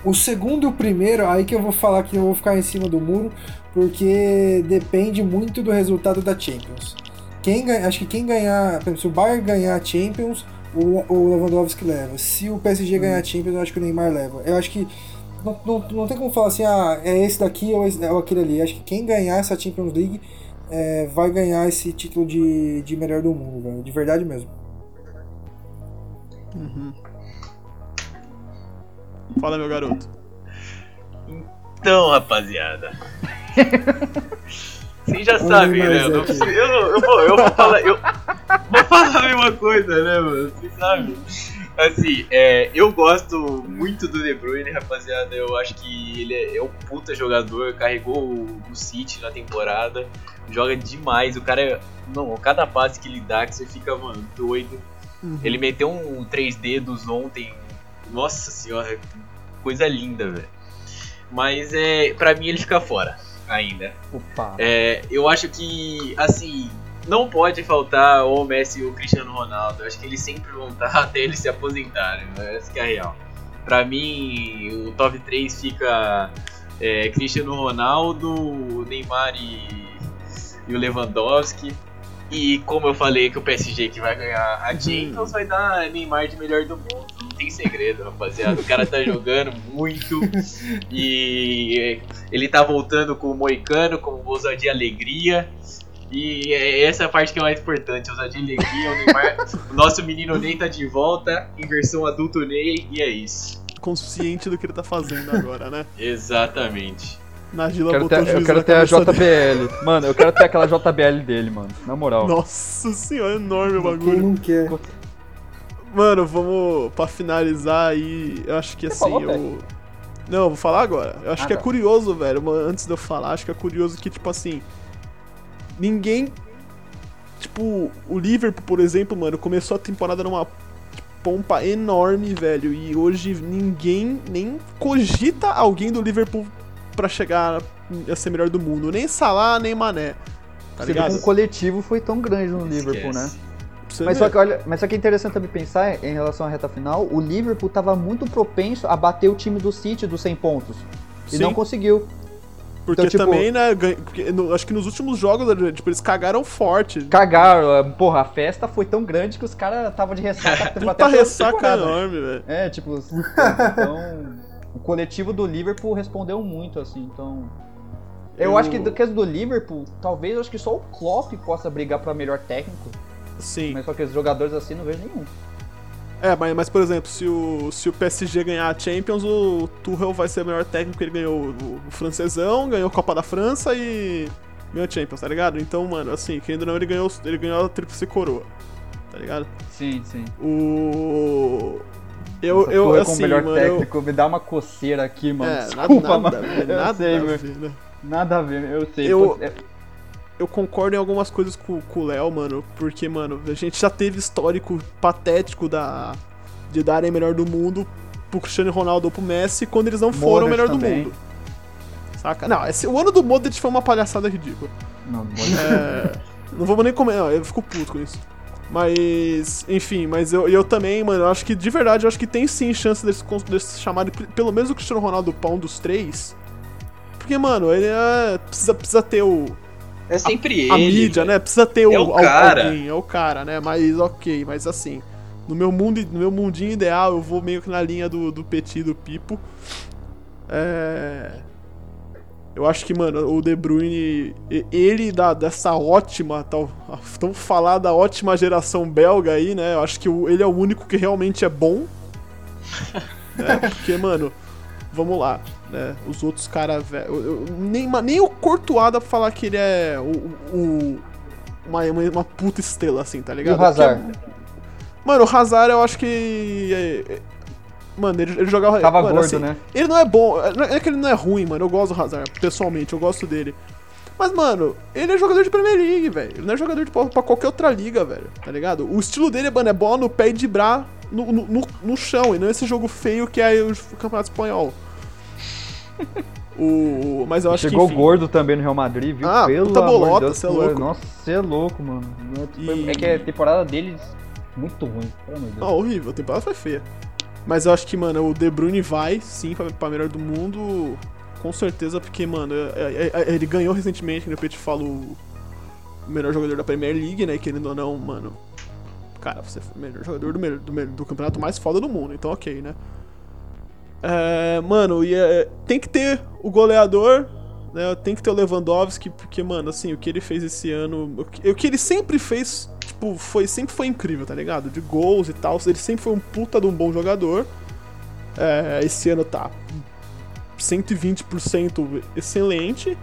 O segundo e o primeiro, aí que eu vou falar que eu vou ficar em cima do muro, porque depende muito do resultado da Champions. Quem acho que quem ganhar, exemplo, se o Bayern ganhar a Champions, o, o Lewandowski leva. Se o PSG ganhar a Champions, eu acho que o Neymar leva. Eu acho que não, não, não tem como falar assim, ah, é esse daqui ou, esse, ou aquele ali. Acho que quem ganhar essa Champions League é, vai ganhar esse título de, de melhor do mundo, velho. De verdade mesmo. Uhum. Fala, meu garoto. Então, rapaziada. [laughs] Vocês já sabem, né? Eu, preciso, eu, eu, vou, eu vou falar. Eu vou falar a mesma coisa, né, mano? Vocês sabem. Assim, é, eu gosto muito do De Bruyne, rapaziada. Eu acho que ele é, é um puta jogador, carregou o, o City na temporada, joga demais. O cara é. Não, cada passe que ele dá que você fica, mano, doido. Uhum. Ele meteu um 3 dedos ontem. Nossa senhora, coisa linda, velho. Mas é, pra mim ele fica fora ainda. Opa. É, eu acho que, assim, não pode faltar o Messi e o Cristiano Ronaldo. Eu acho que eles sempre vão estar [laughs] até eles se aposentarem. Né? Essa que é a real. Pra mim, o top 3 fica é, Cristiano Ronaldo, Neymar e, e o Lewandowski. E como eu falei que o PSG que vai ganhar a Champions vai dar Neymar de melhor do mundo. Não tem segredo, rapaziada. O cara tá [laughs] jogando muito. E ele tá voltando com o Moicano, com ousadia e alegria. E essa é a parte que é mais importante, ousadia e alegria. O, Neymar, o nosso menino Ney tá de volta, em versão adulto Ney, e é isso. Consciente do que ele tá fazendo agora, né? [laughs] Exatamente. Nagila Quero botou ter- eu quero na ter a cabeça dele. JBL. Mano, eu quero ter aquela JBL dele, mano. Na moral. Nossa senhora, enorme o Quem bagulho. não quer? Mano, vamos pra finalizar aí. Eu acho que Você assim, falou, eu. Não, eu vou falar agora. Eu acho Ah, que é tá. curioso, velho. Antes de eu falar, acho que é curioso que, tipo assim. Ninguém. Tipo, o Liverpool, por exemplo, mano, começou a temporada numa pompa enorme, velho. E hoje ninguém nem cogita alguém do Liverpool pra chegar a ser melhor do mundo. Nem Salah, nem Mané. Tá Você o coletivo foi tão grande no Liverpool, né? Você Mas só, que, olha, mas só que é interessante também pensar em relação à reta final, o Liverpool estava muito propenso a bater o time do City dos 100 pontos. E Sim. não conseguiu. Porque Então, tipo- também, né, no- acho que nos últimos jogos, tipo, eles cagaram forte. Cagaram, ah, porra, a festa foi tão grande que os caras estavam de ressaca. [laughs] Puta a ressaca temporada. enorme, velho. É, tipo, então. o coletivo do Liverpool respondeu muito, assim, então. Eu, Eu- acho que do caso do Liverpool, talvez eu acho que só o Klopp possa brigar pra melhor técnico. Sim. Mas só que os jogadores assim não vejo nenhum. É, mas, mas por exemplo, se o, se o PSG ganhar a Champions, o Tuchel vai ser o melhor técnico, ele ganhou o, o francesão, ganhou a Copa da França e ganhou a Champions, tá ligado? Então, mano, assim, querendo ou não, ele ganhou, ele ganhou a tríplice coroa, tá ligado? Sim, sim. O... Eu, eu, assim, como melhor mano, eu... técnico, me dá uma coceira aqui, mano. É, Desculpa, nada, mano. nada, a ver, eu nada sei, a ver, né? Nada a ver, eu sei. Eu- pô, é- eu concordo em algumas coisas com, com o Léo, mano, porque, mano, a gente já teve histórico patético da de darem melhor do mundo pro Cristiano Ronaldo ou pro Messi quando eles não foram o Modric melhor do também. mundo. Saca? Não, esse, o ano do Modric foi uma palhaçada ridícula. Não, não É, não vou nem comentar, eu fico puto com isso. Mas, enfim, mas eu, eu também, mano, eu acho que de verdade, eu acho que tem sim chance deles, cons- deles chamarem p- pelo menos o Cristiano Ronaldo pra um dos três. Porque, mano, ele é, precisa, precisa ter o, É sempre a ele. mídia, velho. né? Precisa ter o, É o cara. alguém, é o cara, né? Mas ok, mas assim, no meu mundo, no meu mundinho ideal, eu vou meio que na linha do, do Petit do Pipo. É... Eu acho que, mano, o De Bruyne, ele da, dessa ótima, tal, [laughs] tão falada ótima geração belga aí, né? Eu acho que o- ele é o único que realmente é bom. né? [laughs] Porque, mano, vamos lá, né? Os outros caras, velho. Nem, nem o Courtois dá pra falar que ele é o, o- uma, uma, puta estrela, assim, tá E ligado? o Hazard? Mano, o Hazard eu acho que. é- é- mano, ele, ele jogava. Tava mano, gordo, assim, né? Ele não é bom, não é que ele não é ruim, mano. Eu gosto do Hazard, pessoalmente, eu gosto dele. Mas, mano, ele é jogador de Premier League, velho. Ele não é jogador de pra, pra qualquer outra liga, velho. Tá ligado? O estilo dele, mano, é bola no pé e driblar no, no, no, no chão. E não esse jogo feio que é o Campeonato Espanhol. O, mas eu acho Chegou que. enfim, gordo também no Real Madrid, viu? Ah, Pelo puta amor de bolota, Deus, cê é louco. Nossa, você é louco, mano. E- É que a temporada deles muito ruim, pelo amor de Deus. Não, horrível, a temporada foi feia. Mas eu acho que, mano, o De Bruyne vai, sim, pra, pra melhor do mundo, com certeza, porque, mano, é- é- é- ele ganhou recentemente, como eu te falo, o melhor jogador da Premier League, né, querendo ou não, mano. Cara, você foi o melhor jogador do, do, do campeonato mais foda do mundo, então ok, né. É, mano, e é, tem que ter o goleador, né, tem que ter o Lewandowski, porque, mano, assim, o que ele fez esse ano, o que, ele sempre fez, tipo, foi, sempre foi incrível, tá ligado? De gols e tal, ele sempre foi um puta de um bom jogador. É, esse ano tá 120% excelente.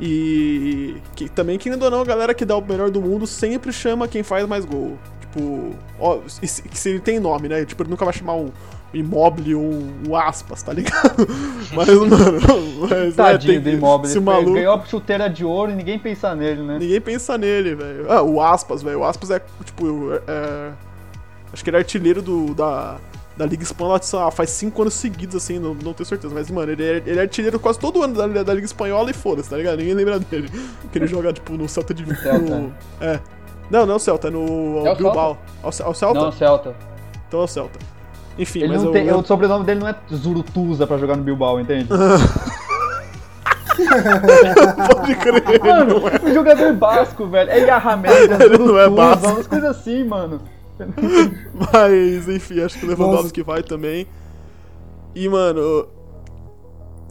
E que também, querendo ou não, a galera que dá o melhor do mundo sempre chama quem faz mais gol. Tipo, ó, se, se ele tem nome, né? Tipo, ele nunca vai chamar um Immobile ou aspas, tá ligado? [laughs] Mas, mano, mas, Tadinho é, do tem- Immobile. Se o maluco. Ganhou a chuteira de ouro e ninguém pensa nele, né? Ninguém pensa nele, velho. Ah, o Aspas, velho. O Aspas é, tipo, é- é- acho que ele é artilheiro do, da, da Liga Espanhola lá, faz cinco anos seguidos, assim, não, não tenho certeza. Mas, mano, ele é, ele é artilheiro quase todo ano da, da Liga Espanhola e foda-se, tá ligado? Ninguém lembra dele. Que ele joga, tipo, no Celta de Vigo. Celta. no- É. Não, não é o Celta, é no É o Bilbao. Ao, ao Celta? Não, Celta. Então é o Celta. Enfim, Ele mas não eu, tem, eu- O sobrenome dele não é Zurutuza pra jogar no Bilbao, entende? [laughs] [laughs] pode crer. Mano, um jogador basco, velho. É Yarramédia, [laughs] Ele não é basco. umas coisas assim, mano. Mas, enfim, acho que o Lewandowski vai também. E, mano.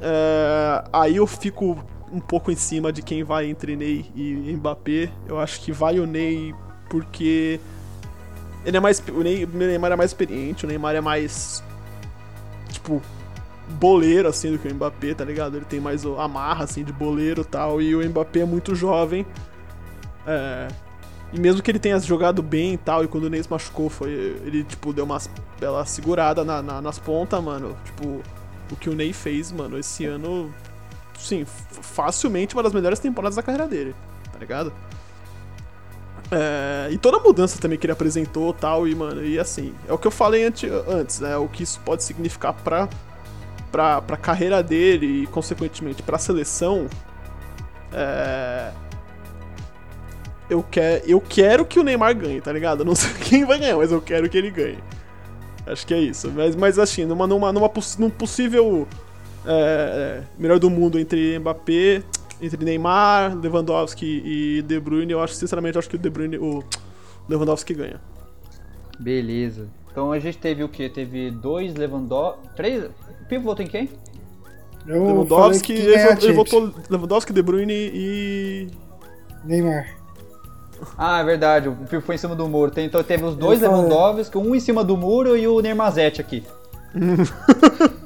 é, aí eu fico um pouco em cima de quem vai entre Ney e Mbappé. Eu acho que vai o Ney porque. Ele é mais. O, Ney, o Neymar é mais experiente, o Neymar é mais. Tipo. Boleiro, assim, do que o Mbappé, tá ligado? Ele tem mais o- a marra, assim, de boleiro e tal. E o Mbappé é muito jovem. É, e mesmo que ele tenha jogado bem e tal, e quando o Ney se machucou, foi, ele, tipo, deu umas bela segurada na, na- nas pontas, mano. Tipo, o que o Ney fez, mano, esse ano, sim, facilmente uma das melhores temporadas da carreira dele, tá ligado? É, e toda a mudança também que ele apresentou tal, e, mano, e assim, é o que eu falei ante- antes, né? O que isso pode significar pra, pra, pra carreira dele e, consequentemente, pra seleção. É, eu, quer, eu quero que o Neymar ganhe, tá ligado? Eu não [laughs] sei quem vai ganhar, mas eu quero que ele ganhe. Acho que é isso. Mas, mas assim, numa, numa, numa, num possível é, melhor do mundo entre Mbappé, entre Neymar, Lewandowski e De Bruyne, eu acho, sinceramente, eu acho que o De Bruyne, o Lewandowski ganha. Beleza. Então a gente teve o quê? Teve dois Lewandowski. Três. O Pipo votou em quem? Eu Lewandowski, falei que ele, ele votou Lewandowski, De Bruyne e. Neymar. Ah, é verdade. O Pipo foi em cima do muro. Então teve os dois Eu falei. Lewandowski, um em cima do muro e o Neymazete aqui. [laughs]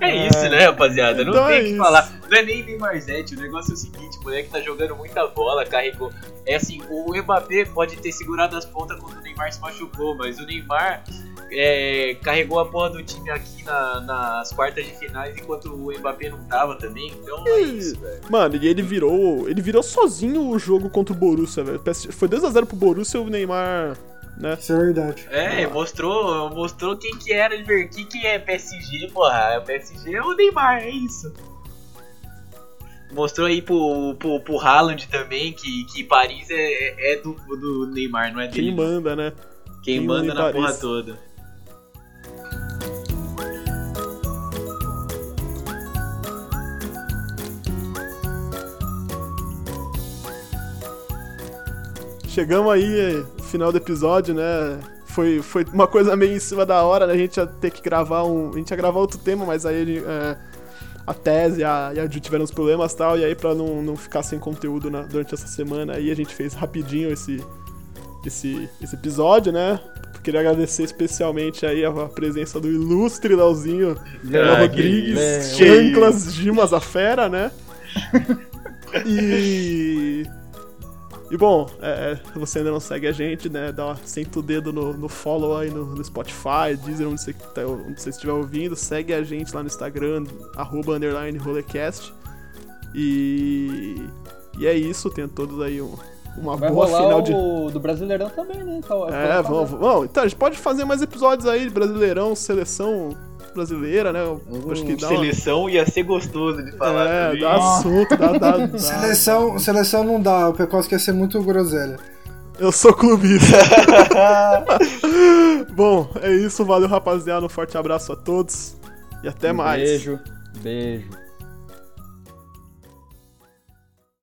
É isso, né, rapaziada? Não Então tem é o que isso. falar. Não é nem Neymarzete, o negócio é o seguinte, o moleque tá jogando muita bola, carregou. É assim, o Mbappé pode ter segurado as pontas quando o Neymar se machucou, mas o Neymar é, carregou a porra do time aqui na- nas quartas de finais enquanto o Mbappé não tava também, então é isso, velho. Mano, e ele virou. Ele virou sozinho o jogo contra o Borussia, velho. Foi 2x0 pro Borussia e o Neymar. Né? Isso é verdade. É, mostrou, mostrou quem que era, o que que é PSG, porra. O PSG é o Neymar, é isso. Mostrou aí pro, pro, pro Haaland também que, que Paris é, é do, do Neymar, não é dele. Quem manda, né? Quem quem manda na Paris. porra toda. Chegamos aí, final do episódio, né? Foi, foi uma coisa meio em cima da hora, né? A gente ia ter que gravar um. A gente ia gravar outro tema, mas aí é, a tese e a, e a Ju tiveram uns problemas e tal, e aí pra não, não ficar sem conteúdo na- durante essa semana, aí a gente fez rapidinho esse, esse, esse episódio, né? Queria agradecer especialmente aí a, presença do ilustre Leozinho Léo Ah, Rodrigues. Chanclas, Dimas, a fera, né? [laughs] E. E bom, é, se você ainda não segue a gente, né? Dá, senta o dedo no, no follow aí no, no Spotify, Deezer, onde você, tá- onde você estiver ouvindo. Segue a gente lá no Instagram, arroba underline rolecast. E. E é isso, tem todos aí um- uma Vai boa final de. o do Brasileirão também, né? Então, É, vamos, vamos. Então, a gente pode fazer mais episódios aí de Brasileirão, seleção brasileira, né? Acho que dá uma... Seleção ia ser gostoso de falar É, também. dá assunto, dá, dá, [laughs] dá. Seleção, seleção não dá, o Pecoso quer ser muito groselha. Eu sou clubista. [laughs] Bom, é isso, valeu rapaziada, um forte abraço a todos e até mais. Beijo, beijo.